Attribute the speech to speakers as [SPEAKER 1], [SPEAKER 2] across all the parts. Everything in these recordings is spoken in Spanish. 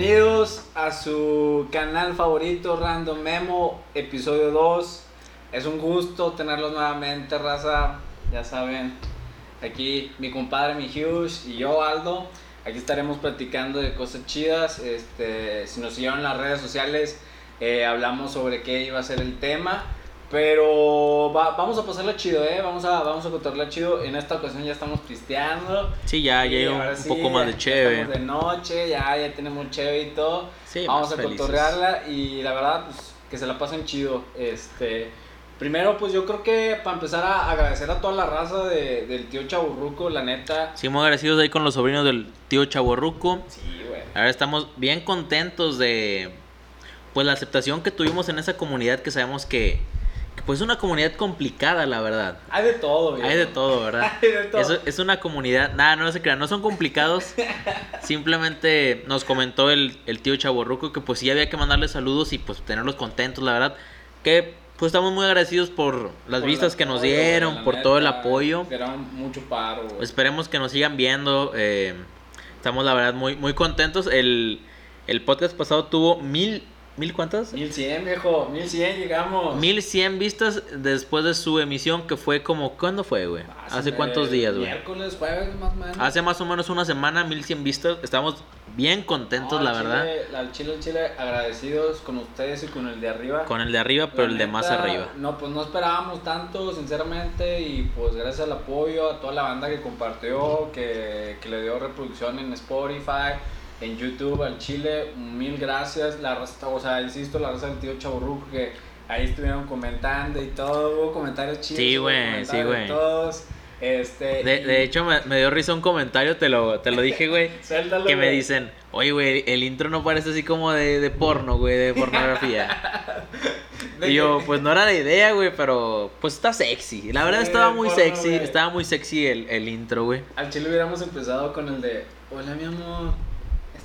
[SPEAKER 1] Bienvenidos a su canal favorito, Random Memo, episodio 2. Es un gusto tenerlos nuevamente, raza. Ya saben, aquí mi compadre, mi Hughes y yo, Aldo. Aquí estaremos platicando de cosas chidas. Este, si nos siguieron las redes sociales, eh, hablamos sobre qué iba a ser el tema. Pero va- vamos a pasarla chido, ¿eh? Vamos a, vamos a contarla chido. En esta ocasión ya estamos pisteando.
[SPEAKER 2] Sí, ya, ya hay un,
[SPEAKER 1] ahora
[SPEAKER 2] un
[SPEAKER 1] sí,
[SPEAKER 2] poco más de cheve.
[SPEAKER 1] De noche, ya, ya tenemos cheve y todo.
[SPEAKER 2] Sí,
[SPEAKER 1] Vamos a cotorrearla y la verdad, pues, que se la pasen chido. Este, primero, pues yo creo que para empezar a agradecer a toda la raza de, del tío Chaburruco, la neta.
[SPEAKER 2] Sí, muy agradecidos ahí con los sobrinos del tío Chaborruco.
[SPEAKER 1] Sí, güey.
[SPEAKER 2] Ahora estamos bien contentos de pues la aceptación que tuvimos en esa comunidad que sabemos que, pues es una comunidad complicada, la verdad.
[SPEAKER 1] Hay de todo, güey.
[SPEAKER 2] Hay de todo, ¿verdad?
[SPEAKER 1] Hay de todo.
[SPEAKER 2] Es, es una comunidad, nada, no se crean, no son complicados. Simplemente nos comentó el, el tío Chaborruco que pues sí había que mandarle saludos y pues tenerlos contentos, la verdad. Que pues estamos muy agradecidos por las
[SPEAKER 1] Por
[SPEAKER 2] vistas que nos
[SPEAKER 1] apoyo,
[SPEAKER 2] dieron, por todo el apoyo.
[SPEAKER 1] Mucho paro, güey.
[SPEAKER 2] Esperemos que nos sigan viendo. eh, estamos la verdad muy, muy contentos. El, el podcast pasado tuvo mil, mil cuántas?
[SPEAKER 1] 1100, viejo. 1100 llegamos.
[SPEAKER 2] Mil cien vistas después de su emisión que fue como, ¿cuándo fue, güey? ¿Hace cuántos días, güey?
[SPEAKER 1] Miércoles, jueves, más o menos.
[SPEAKER 2] Hace más o menos una semana, mil cien vistas. Estamos bien contentos,
[SPEAKER 1] No,
[SPEAKER 2] la verdad.
[SPEAKER 1] Al chile, al chile, agradecidos con ustedes y con el de arriba.
[SPEAKER 2] Con el de arriba, pero
[SPEAKER 1] La
[SPEAKER 2] el de más arriba.
[SPEAKER 1] No, pues no esperábamos tanto, sinceramente, y pues gracias al apoyo, a toda la banda que compartió, que, que le dio reproducción en Spotify, en YouTube, al Chile, mil gracias. La raza, o sea, insisto, la raza del tío Chaburruco, que ahí estuvieron comentando y todo, hubo comentarios chidos.
[SPEAKER 2] Sí, güey, sí, güey.
[SPEAKER 1] Todos, este...
[SPEAKER 2] De,
[SPEAKER 1] y-
[SPEAKER 2] de hecho, me, me dio risa un comentario, te lo, te lo dije, güey.
[SPEAKER 1] Suéltalo,
[SPEAKER 2] Que me dicen, oye, güey, el intro no parece así como de, de porno, güey, de pornografía.
[SPEAKER 1] De
[SPEAKER 2] Y yo, pues no era la idea, güey, pero pues está sexy. La verdad
[SPEAKER 1] Sí,
[SPEAKER 2] estaba muy
[SPEAKER 1] porno,
[SPEAKER 2] sexy,
[SPEAKER 1] güey.
[SPEAKER 2] estaba muy sexy el, el intro, güey.
[SPEAKER 1] Al chile hubiéramos empezado con el de, hola mi amor,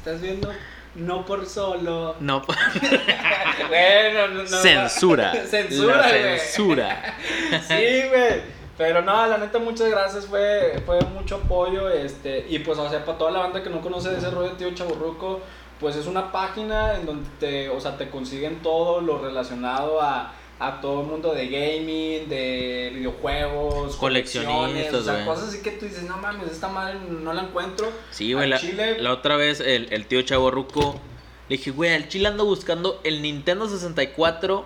[SPEAKER 1] ¿estás viendo? No por solo.
[SPEAKER 2] No,
[SPEAKER 1] Bueno, no, no,
[SPEAKER 2] censura.
[SPEAKER 1] Censura,
[SPEAKER 2] La
[SPEAKER 1] güey.
[SPEAKER 2] censura.
[SPEAKER 1] Sí, güey. Pero no, la neta, muchas gracias, fue, fue mucho apoyo, este, y pues, o sea, para toda la banda que no conoce de ese rollo de Tío Chaburruco, pues es una página en donde te, o sea, te consiguen todo lo relacionado a, a todo el mundo de gaming, de videojuegos,
[SPEAKER 2] Coleccionistas,
[SPEAKER 1] o sea, cosas así que tú dices, no mames, esta madre no la encuentro.
[SPEAKER 2] Sí, güey, la,
[SPEAKER 1] chile-
[SPEAKER 2] la otra vez el, el tío Chaborruco le dije, güey, al chile ando buscando el Nintendo 64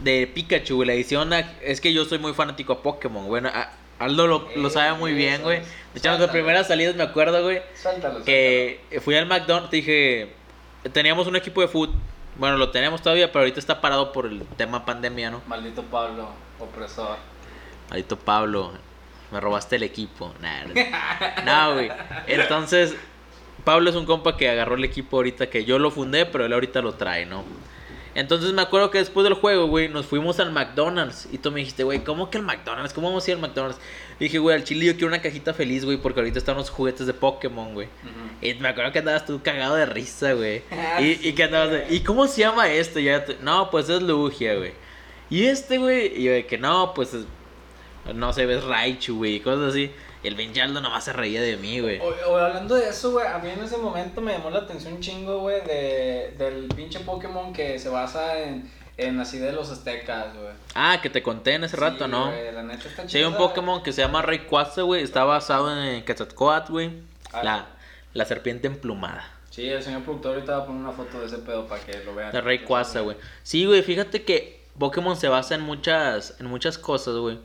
[SPEAKER 2] de Pikachu, güey, la edición. Es que yo soy muy fanático a Pokémon, a- Aldo lo, lo sabe muy bien,
[SPEAKER 1] Eso,
[SPEAKER 2] güey. De hecho,
[SPEAKER 1] suéltalo.
[SPEAKER 2] primeras salidas me acuerdo, güey,
[SPEAKER 1] Suéltalo,
[SPEAKER 2] que fui al McDonald's, dije, teníamos un equipo de foot. Bueno, lo tenemos todavía, pero ahorita está parado por el tema pandemia, ¿no?
[SPEAKER 1] Maldito Pablo, opresor.
[SPEAKER 2] Maldito Pablo, me robaste el equipo. Nah, no, güey. Entonces, Pablo es un compa que agarró el equipo ahorita que yo lo fundé, pero él ahorita lo trae, ¿no? Entonces me acuerdo que después del juego, güey, nos fuimos al McDonald's. Y tú me dijiste, güey, ¿cómo que el McDonald's? ¿Cómo vamos a ir al McDonald's? Y dije, güey, al chile yo quiero una cajita feliz, güey, porque ahorita están los juguetes de Pokémon, güey. Y me acuerdo que andabas tú cagado de risa, güey.
[SPEAKER 1] Ah,
[SPEAKER 2] Y, y que andabas de, ¿y cómo se llama esto? Y ya te- no, pues es Lugia, güey. Y este, güey, y yo de que no, pues es- no sé, ves Raichu, güey, y cosas así. Y el Benchaldo nomás se reía de mí, güey.
[SPEAKER 1] O, o hablando de eso, güey, a mí en ese momento me llamó la atención un chingo, güey, de, del pinche Pokémon que se basa en, en así de los aztecas, güey.
[SPEAKER 2] Ah, que te conté en ese rato, ¿no?
[SPEAKER 1] la neta está
[SPEAKER 2] Sí, hay un. Pokémon que se llama Rayquaza, güey. Está basado en Quetzalcoatl, güey.
[SPEAKER 1] Ah.
[SPEAKER 2] La, la serpiente emplumada.
[SPEAKER 1] Sí, el señor productor ahorita va a poner una foto de ese pedo para que lo vean.
[SPEAKER 2] De Rayquaza, güey. Sí, güey, fíjate que Pokémon se basa en muchas, en muchas cosas, güey.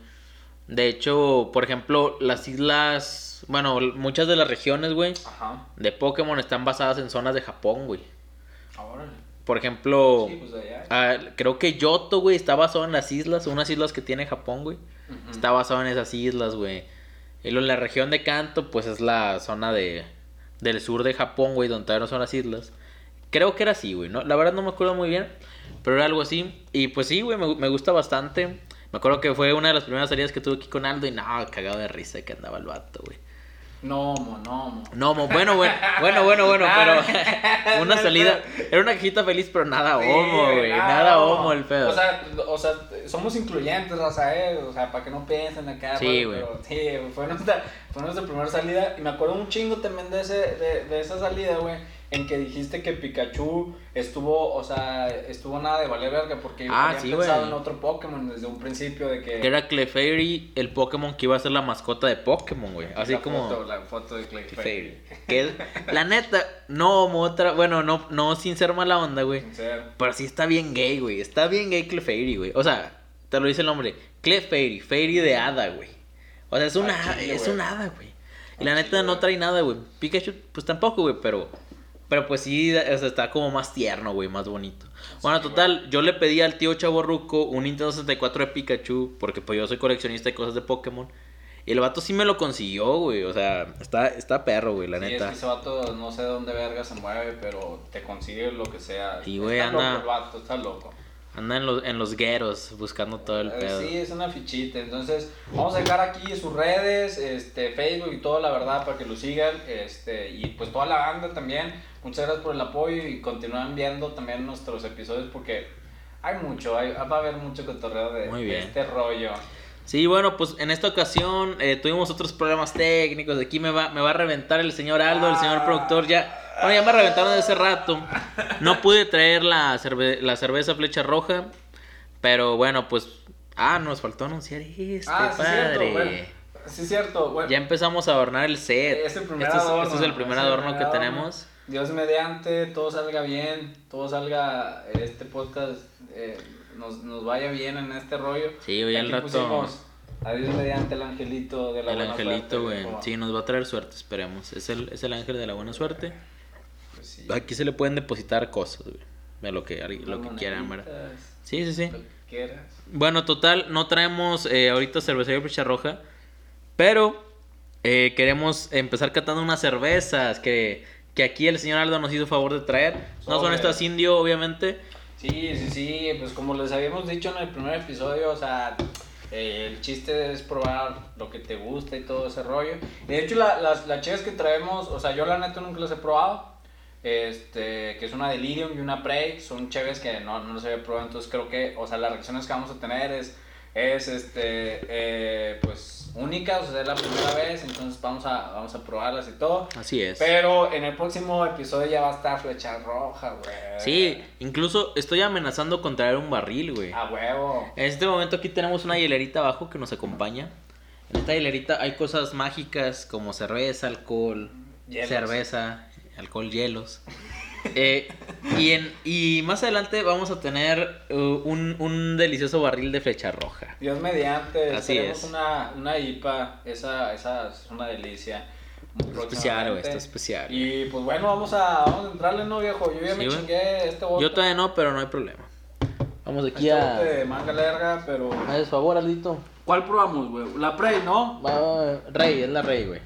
[SPEAKER 2] De hecho, por ejemplo, las islas, bueno, muchas de las regiones, güey,
[SPEAKER 1] Ajá.
[SPEAKER 2] de Pokémon están basadas en zonas de Japón, güey.
[SPEAKER 1] Ahora.
[SPEAKER 2] Por ejemplo,
[SPEAKER 1] Sí, pues allá.
[SPEAKER 2] ah, creo que Yoto, güey, está basado en las islas, unas islas que tiene Japón, güey. Está basado en esas islas, güey. Y luego en la región de Kanto, pues es la zona de del sur de Japón, güey, donde todavía no son las islas. Creo que era así, güey, ¿no? La verdad no me acuerdo muy bien, pero era algo así. Y pues sí, güey, me, me gusta bastante. Me acuerdo que fue una de las primeras salidas que tuve aquí con Aldo y no, cagado de risa que andaba el vato, güey.
[SPEAKER 1] No, mo, no, mo.
[SPEAKER 2] No, mo- bueno, bueno, bueno, bueno, bueno, pero una salida, era una cajita feliz, pero nada homo, güey, nada homo el pedo.
[SPEAKER 1] O sea, o sea, somos incluyentes, raza, eh, o sea, para que no piensen acá.
[SPEAKER 2] Sí,
[SPEAKER 1] güey, Sí, fue nuestra, fue nuestra primera salida y me acuerdo un chingo también de, ese, de, de esa salida, güey, en que dijiste que Pikachu estuvo, o sea, estuvo nada de valer verga porque
[SPEAKER 2] Ah,
[SPEAKER 1] había
[SPEAKER 2] sí,
[SPEAKER 1] pensado en otro Pokémon desde un principio de que...
[SPEAKER 2] Que era Clefairy, el Pokémon que iba a ser la mascota de Pokémon, güey. Así
[SPEAKER 1] la
[SPEAKER 2] como.
[SPEAKER 1] Foto, la foto de Clefairy.
[SPEAKER 2] Clefairy. Que la neta, no, otra. Bueno, no, no sin ser mala onda, güey. Pero sí está bien gay, güey. Está bien gay Clefairy, güey. O sea, te lo dice el nombre. Clefairy, Fairy de hada, güey. O sea, es una,
[SPEAKER 1] chile,
[SPEAKER 2] es un hada, güey. Y la neta no trae nada, güey. Pikachu, pues tampoco, güey, pero... Pero pues sí, o sea, está como más tierno, güey, más bonito. Bueno,
[SPEAKER 1] güey.
[SPEAKER 2] total, yo le pedí al tío Chaborruco un Nintendo 64 de Pikachu, porque pues yo soy coleccionista de cosas de Pokémon. Y el vato sí me lo consiguió, güey. O sea, está, está perro, güey, la
[SPEAKER 1] Sí, es
[SPEAKER 2] neta.
[SPEAKER 1] que ese vato no sé de dónde verga se mueve, pero te consigue lo que sea.
[SPEAKER 2] Sí, güey,
[SPEAKER 1] está
[SPEAKER 2] anda-
[SPEAKER 1] loco el vato, está loco.
[SPEAKER 2] Anda en los, en los gueros buscando todo el
[SPEAKER 1] Eh,
[SPEAKER 2] pedo.
[SPEAKER 1] Sí, es una fichita. Entonces, vamos a dejar aquí sus redes, este, Facebook y todo, la verdad, para que lo sigan. Este, y pues toda la banda también. Muchas gracias por el apoyo y continúen viendo también nuestros episodios porque hay mucho, hay, va a haber mucho cotorreo de,
[SPEAKER 2] Muy
[SPEAKER 1] de este rollo.
[SPEAKER 2] Sí, bueno, pues en esta ocasión eh, tuvimos otros problemas técnicos. Aquí me va, me va a reventar el señor Aldo, el señor
[SPEAKER 1] Ah.
[SPEAKER 2] productor. Ya, bueno, ya me reventaron de hace rato. No pude traer la, cerve- la cerveza flecha roja. Pero bueno, pues. Ah, nos faltó anunciar este,
[SPEAKER 1] ah, sí, es cierto.
[SPEAKER 2] padre.
[SPEAKER 1] Bueno, sí, cierto. Bueno,
[SPEAKER 2] Ya empezamos a adornar el set.
[SPEAKER 1] Es el primer
[SPEAKER 2] este, es,
[SPEAKER 1] adorno,
[SPEAKER 2] este es el primer
[SPEAKER 1] es el
[SPEAKER 2] adorno que
[SPEAKER 1] adorno.
[SPEAKER 2] tenemos.
[SPEAKER 1] Dios mediante, todo salga bien, todo salga, este podcast eh, nos, nos vaya bien en este rollo.
[SPEAKER 2] Sí, hoy al rato.
[SPEAKER 1] pusimos, Adiós mediante el angelito de la
[SPEAKER 2] El
[SPEAKER 1] buena
[SPEAKER 2] angelito,
[SPEAKER 1] suerte,
[SPEAKER 2] güey.
[SPEAKER 1] como-
[SPEAKER 2] Sí, nos va a traer suerte, esperemos. Es el, es el ángel de la buena suerte.
[SPEAKER 1] Sí.
[SPEAKER 2] Aquí se le pueden depositar cosas, güey. De lo que, lo que quieran, ¿verdad? Sí, sí, sí.
[SPEAKER 1] Lo que quieras.
[SPEAKER 2] Bueno, total, no traemos eh, ahorita cervecería Flecha Roja, pero eh, queremos empezar catando unas cervezas que, que aquí el señor Aldo nos hizo favor de traer. No son estas indio, obviamente.
[SPEAKER 1] Sí, sí, sí, pues como les habíamos dicho en el primer episodio, o sea, eh, el chiste es probar lo que te gusta y todo ese rollo. De hecho, la- las, las cheves que traemos, o sea, yo la neta nunca las he probado. Este, que es una Delirium y una Prey, son cheves que no, no las había probado, entonces creo que, o sea, las reacciones que vamos a tener es, es este, eh, pues, únicas, o sea, es la primera vez, entonces vamos a, vamos a probarlas y todo.
[SPEAKER 2] Así es.
[SPEAKER 1] Pero en el próximo episodio ya va a estar flecha roja, güey.
[SPEAKER 2] Sí, incluso estoy amenazando con traer un barril, güey.
[SPEAKER 1] A huevo.
[SPEAKER 2] En este momento aquí tenemos una hielerita abajo que nos acompaña. En esta hielerita hay cosas mágicas como cerveza, alcohol,
[SPEAKER 1] Hielos.
[SPEAKER 2] cerveza, alcohol, hielos. Eh, y, en, y más adelante vamos a tener uh, un, un delicioso barril de flecha roja.
[SPEAKER 1] Dios mediante,
[SPEAKER 2] Así
[SPEAKER 1] tenemos
[SPEAKER 2] es.
[SPEAKER 1] una, una IPA, esa, esa es una delicia.
[SPEAKER 2] especial, güey, está especial.
[SPEAKER 1] Y pues bueno, vamos a, vamos a entrarle, ¿no, viejo? Yo ya
[SPEAKER 2] Sí,
[SPEAKER 1] me chingué este bote.
[SPEAKER 2] Yo todavía no, pero no hay problema. Vamos aquí
[SPEAKER 1] Este
[SPEAKER 2] a...
[SPEAKER 1] bote de manga larga, pero...
[SPEAKER 2] Haz favor, Aldito.
[SPEAKER 1] ¿Cuál probamos, güey? La Prey, ¿no?
[SPEAKER 2] Va, Rey, es la Rey, güey.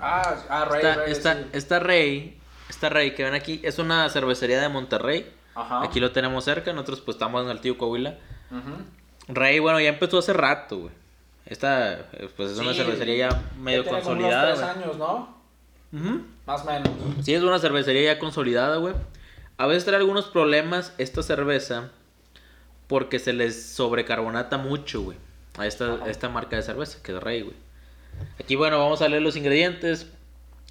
[SPEAKER 1] Ah, ah Rey,
[SPEAKER 2] Esta,
[SPEAKER 1] Rey, sí.
[SPEAKER 2] esta Rey, esta Rey que ven aquí, es una cervecería de Monterrey.
[SPEAKER 1] Ajá.
[SPEAKER 2] Aquí lo tenemos cerca, nosotros pues estamos en el tío Coahuila.
[SPEAKER 1] Ujú.
[SPEAKER 2] Rey, bueno, ya empezó hace rato, güey. Esta, eh, pues es una cervecería ya medio
[SPEAKER 1] tiene como
[SPEAKER 2] consolidada,
[SPEAKER 1] Unos tres años, ¿no?
[SPEAKER 2] Ujú.
[SPEAKER 1] Más o menos.
[SPEAKER 2] Sí, es una cervecería ya consolidada, güey. A veces trae algunos problemas esta cerveza porque se les sobrecarbonata mucho, güey. A esta, esta marca de cerveza, que es Rey, güey. Aquí, bueno, vamos a leer los ingredientes.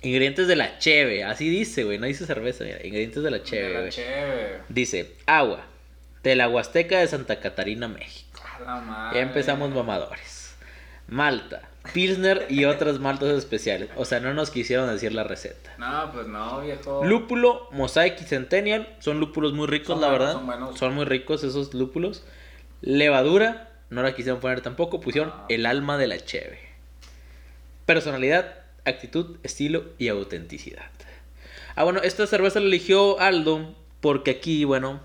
[SPEAKER 2] Ingredientes de la cheve, así dice, güey. No dice cerveza, mira. Ingredientes de la
[SPEAKER 1] De
[SPEAKER 2] cheve,
[SPEAKER 1] la
[SPEAKER 2] güey.
[SPEAKER 1] cheve.
[SPEAKER 2] Dice, agua, de la Huasteca de Santa Catarina, México.
[SPEAKER 1] A la madre.
[SPEAKER 2] Ya empezamos mamadores. Malta, Pilsner y otras maltas especiales. O sea, no nos quisieron decir la receta.
[SPEAKER 1] No, pues no, viejo.
[SPEAKER 2] Lúpulo, Mosaic y Centennial. Son lúpulos muy ricos,
[SPEAKER 1] Son
[SPEAKER 2] la
[SPEAKER 1] buenos,
[SPEAKER 2] verdad.
[SPEAKER 1] son buenos.
[SPEAKER 2] Son muy ricos esos lúpulos. Levadura, no la quisieron poner tampoco. Pusieron
[SPEAKER 1] Ah.
[SPEAKER 2] el alma de la cheve. Personalidad, actitud, estilo y autenticidad. Ah, bueno, esta cerveza la eligió Aldo porque aquí, bueno,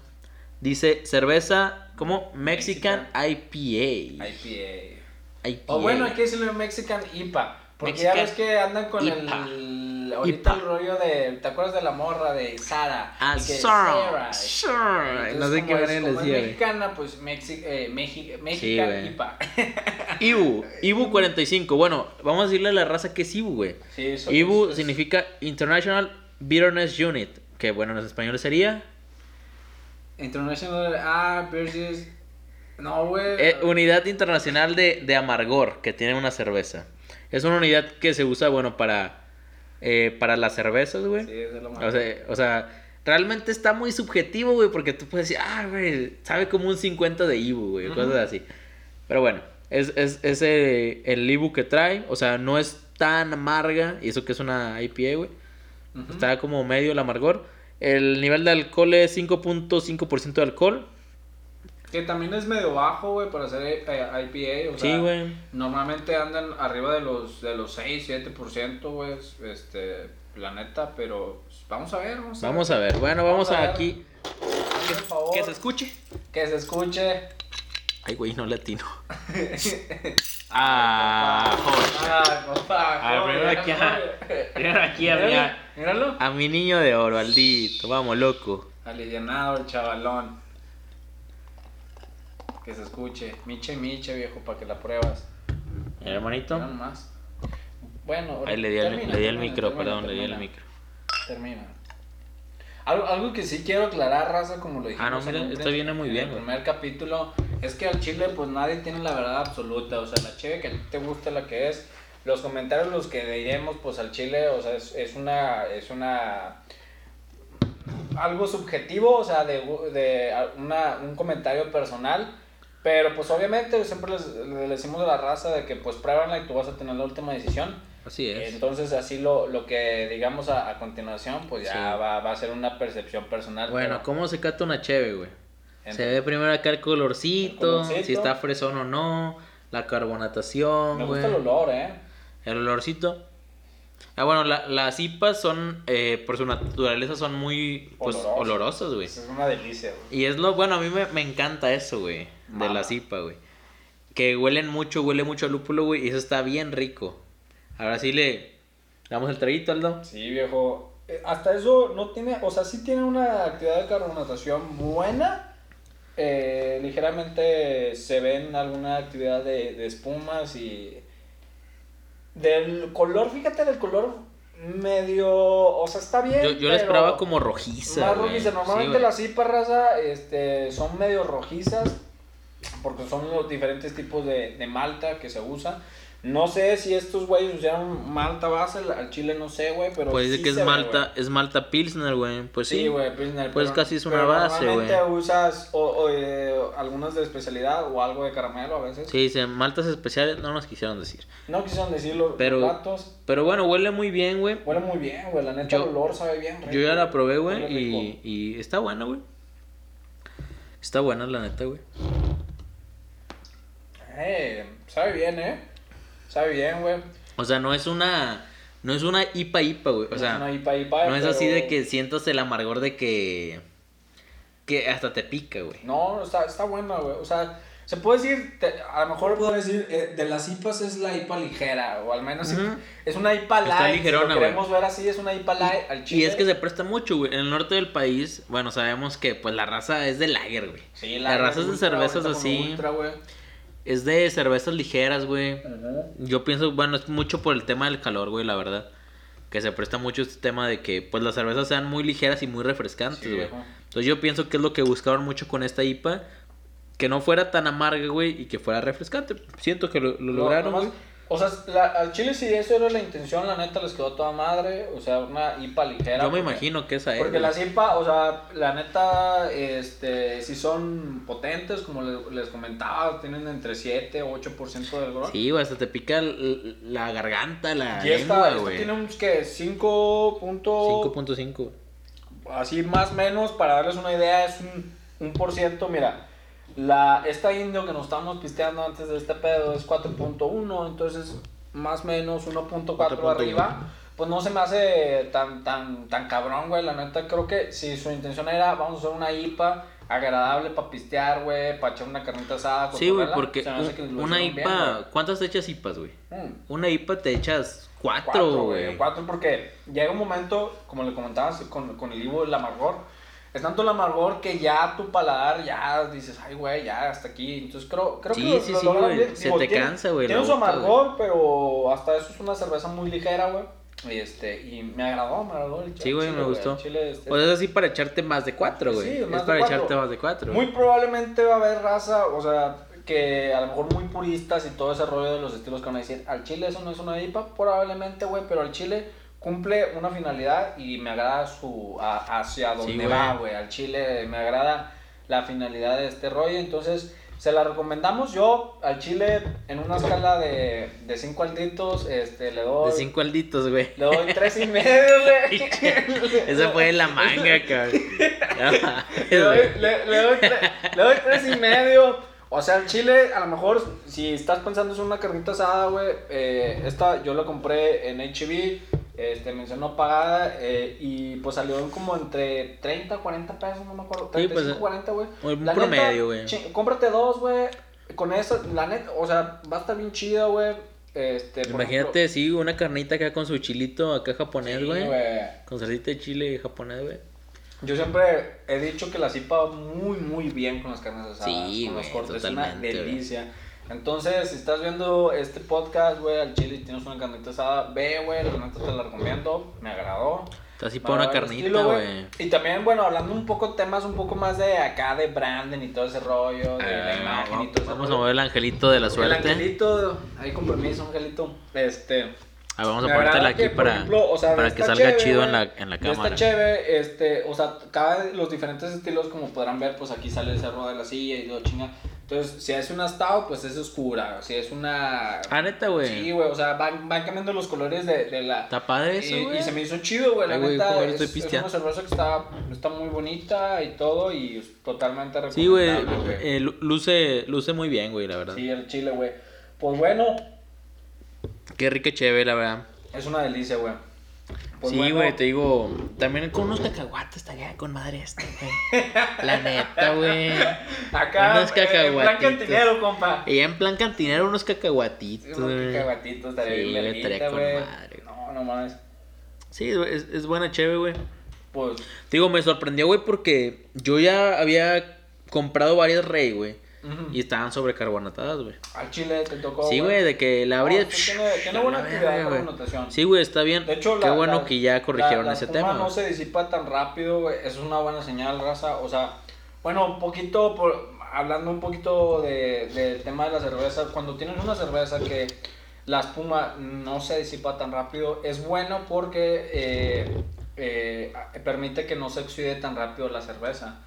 [SPEAKER 2] dice cerveza como Mexican, IPA.
[SPEAKER 1] IPA.
[SPEAKER 2] IPA.
[SPEAKER 1] O bueno, hay que decirle Mexican IPA. Porque ya ves que andan con
[SPEAKER 2] IPA.
[SPEAKER 1] el. Ahorita el rollo de. ¿Te acuerdas de la morra de Sara?
[SPEAKER 2] Ah. Sarah.
[SPEAKER 1] Entonces,
[SPEAKER 2] No sé qué güey.
[SPEAKER 1] mexicana, pues Mexi eh, Mexi- Mexican
[SPEAKER 2] güey.
[SPEAKER 1] IPA.
[SPEAKER 2] Ibu, Ibu 45. Bueno, vamos a decirle a la raza que es Ibu, güey.
[SPEAKER 1] sí, eso
[SPEAKER 2] Ibu
[SPEAKER 1] es-
[SPEAKER 2] significa International Bitterness Unit, que bueno, en español sería
[SPEAKER 1] International. Ah, versus. No, güey.
[SPEAKER 2] eh, Unidad Internacional de, de Amargor, que tiene una cerveza. Es una unidad que se usa, bueno, para eh, para las cervezas, güey.
[SPEAKER 1] Sí, es de lo más.
[SPEAKER 2] O sea, o sea, realmente está muy subjetivo, güey, porque tú puedes decir, ah, güey, sabe como un 50 de Ibu, güey,
[SPEAKER 1] Ujú.
[SPEAKER 2] cosas así. Pero bueno, es, es, es eh, el Ibu que trae, o sea, no es tan amarga, y eso que es una IPA, güey.
[SPEAKER 1] Ujú.
[SPEAKER 2] Está como medio el amargor. El nivel de alcohol es 5.5% de alcohol.
[SPEAKER 1] Que también es medio bajo, güey, para hacer eh, IPA. O sea,
[SPEAKER 2] Sí, güey.
[SPEAKER 1] Normalmente andan arriba de los, de los 6, 7%, güey. Este, la neta, pero pues, vamos a ver. Vamos a
[SPEAKER 2] Vamos
[SPEAKER 1] ver.
[SPEAKER 2] a ver. Bueno, vamos,
[SPEAKER 1] Vamos a
[SPEAKER 2] a
[SPEAKER 1] ver.
[SPEAKER 2] aquí.
[SPEAKER 1] Por favor,
[SPEAKER 2] Que se escuche.
[SPEAKER 1] que se escuche.
[SPEAKER 2] Ay, güey, no latino. Ah, joder.
[SPEAKER 1] Ah,
[SPEAKER 2] primero aquí,
[SPEAKER 1] joder.
[SPEAKER 2] Primero aquí a mi,
[SPEAKER 1] Míralo.
[SPEAKER 2] a mi niño de oro, Aldito. Vamos, loco.
[SPEAKER 1] Alivianado el chavalón. Que se escuche. Miche, miche, viejo, para que la pruebas.
[SPEAKER 2] Mira, hermanito.
[SPEAKER 1] Mira nomás. Bueno,
[SPEAKER 2] Ahí le di, al-
[SPEAKER 1] termina,
[SPEAKER 2] le di el
[SPEAKER 1] termina,
[SPEAKER 2] micro,
[SPEAKER 1] termina,
[SPEAKER 2] perdón, le di el micro.
[SPEAKER 1] Termina. Algo, algo que sí quiero aclarar, raza, como lo dijimos.
[SPEAKER 2] Ah, no, mira, esto viene muy
[SPEAKER 1] en
[SPEAKER 2] bien,
[SPEAKER 1] El
[SPEAKER 2] güey.
[SPEAKER 1] primer capítulo es que al chile, pues nadie tiene la verdad absoluta. O sea, la chile que a ti te gusta la que es. Los comentarios, los que diremos, pues al chile, o sea, es, es una. Es una algo subjetivo, o sea, de, de una, un comentario personal. Pero pues obviamente siempre les, le decimos a la raza de que pues pruébanla y tú vas a tener la última decisión.
[SPEAKER 2] Así es.
[SPEAKER 1] Entonces así lo, lo que digamos a, a continuación pues ya
[SPEAKER 2] Sí.
[SPEAKER 1] va, va a ser una percepción personal.
[SPEAKER 2] Bueno,
[SPEAKER 1] pero-
[SPEAKER 2] ¿cómo se cata una cheve, güey? Se ve primero acá el colorcito,
[SPEAKER 1] El colorcito.
[SPEAKER 2] si está fresón o no, la carbonatación,
[SPEAKER 1] Me gusta el olor, ¿eh?
[SPEAKER 2] El olorcito. Ah, bueno, la- las IPAs son, eh, por su naturaleza, son muy, pues,
[SPEAKER 1] Olorosas.
[SPEAKER 2] olorosas, güey.
[SPEAKER 1] Es una delicia, güey.
[SPEAKER 2] Y es lo, bueno, a mí me, me encanta eso, güey, de
[SPEAKER 1] Mama.
[SPEAKER 2] las IPA, güey. Que huelen mucho, huele mucho a lúpulo, güey, y eso está bien rico. Ahora sí le damos el traguito, Aldo.
[SPEAKER 1] Sí, viejo. Eh, Hasta eso no tiene, o sea, sí tiene una actividad de carbonatación buena. Eh, ligeramente se ven alguna actividad de, de espumas y del color, fíjate del color medio, o sea, está bien.
[SPEAKER 2] Yo, yo la esperaba como rojiza,
[SPEAKER 1] Más rojiza.
[SPEAKER 2] Sí,
[SPEAKER 1] Normalmente
[SPEAKER 2] güey.
[SPEAKER 1] las IPA raza este, son medio rojizas porque son los diferentes tipos de, de malta que se usan. No sé si estos güeyes usaron malta base, al- chile no sé, güey, pero
[SPEAKER 2] Pues dice
[SPEAKER 1] sí
[SPEAKER 2] que es
[SPEAKER 1] ve,
[SPEAKER 2] Malta, es Malta Pilsner, güey. Pues sí.
[SPEAKER 1] Sí, Pilsner,
[SPEAKER 2] Pues
[SPEAKER 1] pero-
[SPEAKER 2] casi es una
[SPEAKER 1] pero
[SPEAKER 2] base,
[SPEAKER 1] Normalmente
[SPEAKER 2] güey.
[SPEAKER 1] usas o, o, eh, algunas de especialidad o algo de caramelo a veces.
[SPEAKER 2] Sí, dice maltas especiales, no nos quisieron decir.
[SPEAKER 1] No quisieron decirlo
[SPEAKER 2] Pero-
[SPEAKER 1] los gatos.
[SPEAKER 2] Pero bueno, huele muy bien, güey.
[SPEAKER 1] Huele muy bien, güey, la neta
[SPEAKER 2] Yo-
[SPEAKER 1] el olor sabe bien. rico.
[SPEAKER 2] Yo ya la probé, güey, y, y está buena, güey. Está buena, la neta, güey.
[SPEAKER 1] Eh, sabe bien, eh. Sabe bien, güey.
[SPEAKER 2] O sea, no es una. No es una IPA IPA, güey. O sea,
[SPEAKER 1] no, IPA, IPA,
[SPEAKER 2] no es así de que sientas el amargor de que. Que hasta te pica, güey.
[SPEAKER 1] No, está, está buena, güey. O sea, se puede decir, te- a lo mejor puedo decir, eh, de las IPAs es la IPA ligera, o al menos es una IPA
[SPEAKER 2] Está
[SPEAKER 1] light.
[SPEAKER 2] ligerona,
[SPEAKER 1] si lo ver así, es una IPA light al chile.
[SPEAKER 2] Y es que se presta mucho, güey. En el norte del país, bueno, sabemos que pues la raza es de lager, güey.
[SPEAKER 1] Sí,
[SPEAKER 2] la raza es de cervezas así.
[SPEAKER 1] ultra.
[SPEAKER 2] Es de cervezas ligeras, güey. Yo pienso, bueno, es mucho por el tema del calor, güey, la verdad. Que se presta mucho este tema de que pues las cervezas sean muy ligeras y muy refrescantes,
[SPEAKER 1] Sí,
[SPEAKER 2] güey. Entonces yo pienso que es lo que buscaron mucho con esta IPA. Que no fuera tan amarga, güey, y que fuera refrescante. Siento que lo, lo
[SPEAKER 1] No,
[SPEAKER 2] lograron,
[SPEAKER 1] nomás-
[SPEAKER 2] güey.
[SPEAKER 1] O sea, la- al chile si eso era la intención, la neta les quedó toda madre. O sea, una IPA ligera.
[SPEAKER 2] Yo me
[SPEAKER 1] porque-
[SPEAKER 2] imagino que esa es.
[SPEAKER 1] Porque las IPA, o sea, la neta, este, si son potentes, como les, les comentaba, tienen entre 7 o 8% de alcohol.
[SPEAKER 2] Sí, güey, hasta te pica la garganta, la
[SPEAKER 1] Y esta,
[SPEAKER 2] lengua,
[SPEAKER 1] esta
[SPEAKER 2] güey.
[SPEAKER 1] tiene un que 5 punto,
[SPEAKER 2] 5.5.
[SPEAKER 1] así más o menos, para darles una idea, es un, un por ciento, mira, la, esta indio que nos estamos pisteando antes de este pedo es 4.1, entonces más o menos 1.4
[SPEAKER 2] 4.1.
[SPEAKER 1] arriba, pues no se me hace tan, tan, tan cabrón, güey, la neta, creo que si su intención era, vamos a hacer una IPA agradable para pistear, güey, para echar una carnita asada,
[SPEAKER 2] Sí, güey, porque un- una
[SPEAKER 1] hicieron bien,
[SPEAKER 2] IPA. ¿Cuántas te echas IPAs, güey?
[SPEAKER 1] Mm.
[SPEAKER 2] Una IPA te echas cuatro,
[SPEAKER 1] Cuatro,
[SPEAKER 2] güey.
[SPEAKER 1] güey. Cuatro porque llega un momento, como le comentabas con, con el Ivo, el amargor. Es tanto el amargor que ya tu paladar ya dices, ay, güey, ya hasta aquí. Entonces creo, creo
[SPEAKER 2] Sí,
[SPEAKER 1] que lo,
[SPEAKER 2] sí,
[SPEAKER 1] lo
[SPEAKER 2] sí,
[SPEAKER 1] lograron
[SPEAKER 2] güey.
[SPEAKER 1] bien.
[SPEAKER 2] Se te
[SPEAKER 1] tiene-
[SPEAKER 2] cansa, güey,
[SPEAKER 1] Tiene su amargor, pero hasta eso es una cerveza muy ligera, güey. Y, este, y me agradó, me agradó el
[SPEAKER 2] Sí, güey,
[SPEAKER 1] chile,
[SPEAKER 2] me gustó.
[SPEAKER 1] chile, este,
[SPEAKER 2] O sea, es así para echarte más de cuatro, güey.
[SPEAKER 1] Sí,
[SPEAKER 2] es
[SPEAKER 1] más de
[SPEAKER 2] para
[SPEAKER 1] cuatro.
[SPEAKER 2] echarte más de cuatro.
[SPEAKER 1] Muy probablemente va a haber raza, o sea, que a lo mejor muy puristas y todo ese rollo de los estilos que van a decir, al chile eso no es una IPA, probablemente, güey, pero al chile cumple una finalidad y me agrada su a- hacia
[SPEAKER 2] Sí,
[SPEAKER 1] dónde
[SPEAKER 2] güey.
[SPEAKER 1] va, güey. Al chile me agrada la finalidad de este rollo, entonces se la recomendamos yo al chile en una escala de, de cinco alditos, este, le doy...
[SPEAKER 2] De cinco alditos, güey.
[SPEAKER 1] Le doy tres y medio, güey.
[SPEAKER 2] Esa fue la manga, cabrón.
[SPEAKER 1] Le doy, le, le doy tre- le doy tres y medio. O sea, el chile, a lo mejor, si estás pensando en una carnita asada, güey, eh, esta yo la compré en HB, este, mencionó pagada, eh, y pues salió como entre 30, 40 pesos, no me acuerdo,
[SPEAKER 2] Sí, pues,
[SPEAKER 1] 35, 40, güey.
[SPEAKER 2] un
[SPEAKER 1] La
[SPEAKER 2] promedio, güey.
[SPEAKER 1] Cómprate dos, güey, con eso, la neta, o sea, va a estar bien chido, güey. Este,
[SPEAKER 2] Imagínate, sí, una carnita acá con su chilito acá japonés, güey.
[SPEAKER 1] sí,
[SPEAKER 2] con salsita de chile japonés, güey.
[SPEAKER 1] Yo siempre he dicho que la cipa va muy, muy bien con las carnes asadas.
[SPEAKER 2] Sí,
[SPEAKER 1] con los
[SPEAKER 2] güey,
[SPEAKER 1] cortes. Es una delicia. Entonces, si estás viendo este podcast, güey, al chile y tienes una carnita asada, ve, güey, la neta te la recomiendo. Me agradó.
[SPEAKER 2] Está así para una
[SPEAKER 1] el
[SPEAKER 2] carnita, güey.
[SPEAKER 1] Y también, bueno, hablando un poco temas un poco más de acá, de branding y todo ese rollo, de la
[SPEAKER 2] Ah,
[SPEAKER 1] imagen y todo ese
[SPEAKER 2] vamos a mover el angelito de la
[SPEAKER 1] El
[SPEAKER 2] suerte.
[SPEAKER 1] angelito, ahí con permiso, angelito. Este.
[SPEAKER 2] Ah, vamos a ponértela aquí
[SPEAKER 1] que,
[SPEAKER 2] para,
[SPEAKER 1] ejemplo, o sea,
[SPEAKER 2] para que salga chido en la, en la cámara.
[SPEAKER 1] cheve, este, o sea, cada los diferentes estilos, como podrán ver, pues aquí sale el cerro de la silla y todo chinga. Entonces, si es una stout, pues es oscura. Si es una.
[SPEAKER 2] Ah, neta, güey.
[SPEAKER 1] Sí, güey, o sea, van, van cambiando los colores de, de la.
[SPEAKER 2] Está padre eso,
[SPEAKER 1] y, y se me hizo chido, güey, la
[SPEAKER 2] Ay,
[SPEAKER 1] neta.
[SPEAKER 2] joder,
[SPEAKER 1] es,
[SPEAKER 2] estoy
[SPEAKER 1] es una cerveza que está, está muy bonita y todo, y totalmente
[SPEAKER 2] Sí, güey.
[SPEAKER 1] recomendable,
[SPEAKER 2] eh, lu- luce, luce muy bien, güey, la verdad.
[SPEAKER 1] Sí, el chile, güey. Pues bueno,
[SPEAKER 2] Qué rica chévere, la verdad.
[SPEAKER 1] es una delicia, güey. Pues
[SPEAKER 2] sí,
[SPEAKER 1] bueno,
[SPEAKER 2] güey, te digo. También con unos cacahuates estaría con madre este, güey. La neta, güey.
[SPEAKER 1] Acá,
[SPEAKER 2] unos
[SPEAKER 1] en plan cantinero, compa.
[SPEAKER 2] Y en plan cantinero unos cacahuatitos,
[SPEAKER 1] Unos
[SPEAKER 2] güey.
[SPEAKER 1] cacahuatitos estaría
[SPEAKER 2] Sí,
[SPEAKER 1] bien
[SPEAKER 2] estaría con madre.
[SPEAKER 1] No, no mames.
[SPEAKER 2] Sí, es, es buena chévere, güey.
[SPEAKER 1] Pues,
[SPEAKER 2] Te digo, me sorprendió, güey, porque yo ya había comprado varias Rey, güey. Y estaban sobrecarbonatadas, güey.
[SPEAKER 1] al chile te tocó.
[SPEAKER 2] Sí, güey, de que la
[SPEAKER 1] No,
[SPEAKER 2] abría.
[SPEAKER 1] sí tiene, buena actividad
[SPEAKER 2] güey.
[SPEAKER 1] carbonatación.
[SPEAKER 2] Sí, güey, está bien.
[SPEAKER 1] De hecho,
[SPEAKER 2] Qué
[SPEAKER 1] la-
[SPEAKER 2] bueno
[SPEAKER 1] la-
[SPEAKER 2] que ya corrigieron
[SPEAKER 1] la- la
[SPEAKER 2] ese
[SPEAKER 1] espuma
[SPEAKER 2] tema.
[SPEAKER 1] no se disipa tan rápido, güey. Es una buena señal, raza. O sea, bueno, un poquito, por, hablando un poquito de- del tema de la cerveza. Cuando tienes una cerveza que la espuma no se disipa tan rápido, es bueno porque eh, eh, permite que no se oxide tan rápido la cerveza.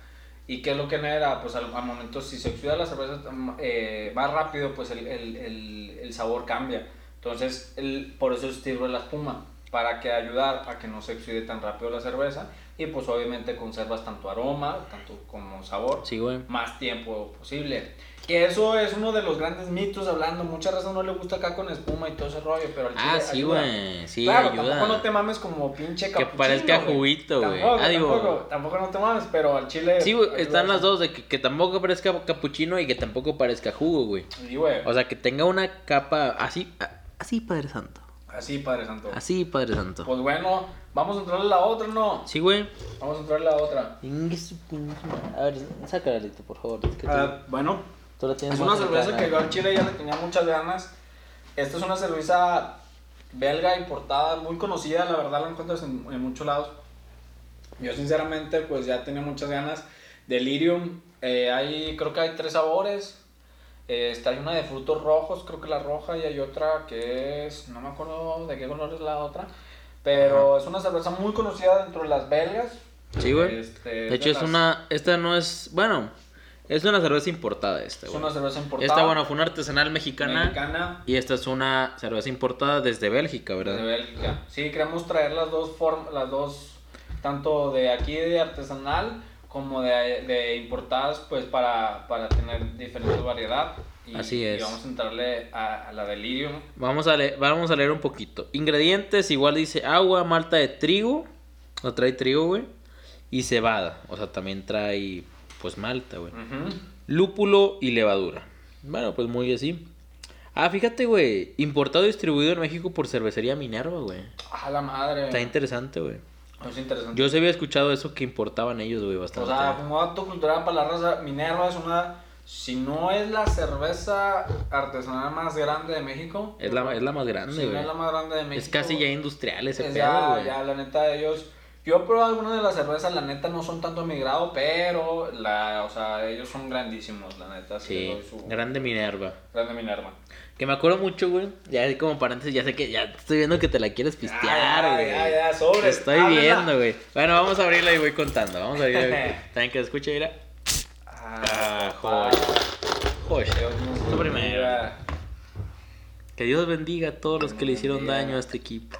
[SPEAKER 1] ¿Y qué es lo que genera? Pues al, al momento, si se oxida la cerveza mm, eh, más rápido, pues el, el, el, el sabor cambia. Entonces, el, por eso sirve la espuma, para que ayudar a que no se oxide tan rápido la cerveza y pues obviamente conservas tanto aroma, tanto como sabor,
[SPEAKER 2] Sí, güey.
[SPEAKER 1] más tiempo posible. Que eso es uno de los grandes mitos hablando, muchas veces no le gusta acá con espuma y todo ese rollo, pero al
[SPEAKER 2] Ah,
[SPEAKER 1] chile
[SPEAKER 2] sí, güey. Sí,
[SPEAKER 1] claro,
[SPEAKER 2] ayuda.
[SPEAKER 1] tampoco no te mames como pinche
[SPEAKER 2] Que
[SPEAKER 1] capuchino,
[SPEAKER 2] parezca
[SPEAKER 1] güey.
[SPEAKER 2] juguito, güey.
[SPEAKER 1] Tampoco,
[SPEAKER 2] Ah, digo-
[SPEAKER 1] tampoco, tampoco no te mames, pero al chile...
[SPEAKER 2] Sí, güey, están las dos, de que, que tampoco parezca capuchino y que tampoco parezca jugo, güey.
[SPEAKER 1] Sí, güey.
[SPEAKER 2] O sea, que tenga una capa así, así, Padre Santo.
[SPEAKER 1] Así, Padre Santo.
[SPEAKER 2] Así, Padre Santo.
[SPEAKER 1] Pues bueno, vamos a entrarle a la otra, ¿no?
[SPEAKER 2] Sí, güey.
[SPEAKER 1] Vamos a entrarle a la otra.
[SPEAKER 2] A ver, sácala, Lito, por favor. Que
[SPEAKER 1] Ah, bueno,
[SPEAKER 2] tú la tienes
[SPEAKER 1] es una cerveza que yo al chile ya le tenía muchas ganas. Esta es una cerveza belga importada, muy conocida, la verdad la encuentras en, en muchos lados. Yo sinceramente pues ya tenía muchas ganas. Delirium, eh, hay, creo que hay tres sabores. Eh, está hay una de frutos rojos, creo que la roja, y hay otra que es, no me acuerdo de qué color es la otra. Pero es una cerveza muy conocida dentro de las belgas.
[SPEAKER 2] Sí, güey.
[SPEAKER 1] Este,
[SPEAKER 2] De hecho, es
[SPEAKER 1] las-
[SPEAKER 2] una. Esta no es. Bueno, es una cerveza importada, esta,
[SPEAKER 1] Es
[SPEAKER 2] güey.
[SPEAKER 1] una cerveza importada.
[SPEAKER 2] Esta, bueno, fue una artesanal mexicana.
[SPEAKER 1] mexicana.
[SPEAKER 2] Y esta es una cerveza importada desde Bélgica,
[SPEAKER 1] De
[SPEAKER 2] ¿verdad?
[SPEAKER 1] Bélgica. Sí, queremos traer las dos formas, las dos, tanto de aquí de artesanal como de, de importadas, pues para, para tener diferente variedad. Y,
[SPEAKER 2] Así es.
[SPEAKER 1] Y vamos a entrarle a, a la Delirium.
[SPEAKER 2] Vamos a, leer, vamos a leer un poquito. Ingredientes, igual dice agua, malta de trigo. No trae trigo, güey. Y cebada. O sea, también trae, pues, malta, güey. Lúpulo y levadura. Bueno, pues muy así. Ah, fíjate, güey. Importado y distribuido en México por cervecería Minerva, güey.
[SPEAKER 1] A la madre.
[SPEAKER 2] Está interesante, güey.
[SPEAKER 1] Es interesante.
[SPEAKER 2] Yo se había escuchado eso que importaban ellos, güey,
[SPEAKER 1] o
[SPEAKER 2] bastante.
[SPEAKER 1] sea, como dato cultural para la raza, Minerva es una, si no es la cerveza artesanal más grande de México.
[SPEAKER 2] es, la, es la más grande,
[SPEAKER 1] si no
[SPEAKER 2] güey.
[SPEAKER 1] es la más grande de México.
[SPEAKER 2] es casi ya industrial ese
[SPEAKER 1] Es
[SPEAKER 2] pedo,
[SPEAKER 1] ya,
[SPEAKER 2] güey.
[SPEAKER 1] ya, la neta, ellos. Yo he probado algunas de las cervezas, la neta no son tanto a mi grado, pero la, o sea, ellos son grandísimos, la neta. Sí, su
[SPEAKER 2] grande Minerva.
[SPEAKER 1] grande Minerva.
[SPEAKER 2] Que me acuerdo mucho, güey. Ya como paréntesis, ya sé que ya estoy viendo que te la quieres pistear,
[SPEAKER 1] Ya,
[SPEAKER 2] güey.
[SPEAKER 1] ya, ya, sobre.
[SPEAKER 2] Te estoy
[SPEAKER 1] Ábrela.
[SPEAKER 2] viendo, güey. Bueno, vamos a abrirla y voy contando. Vamos a abrirla. También que escuche, mira. Ah,
[SPEAKER 1] papá.
[SPEAKER 2] Joder.
[SPEAKER 1] Dios nos
[SPEAKER 2] Tú primero. Que Dios bendiga a todos los que le hicieron daño a este equipo.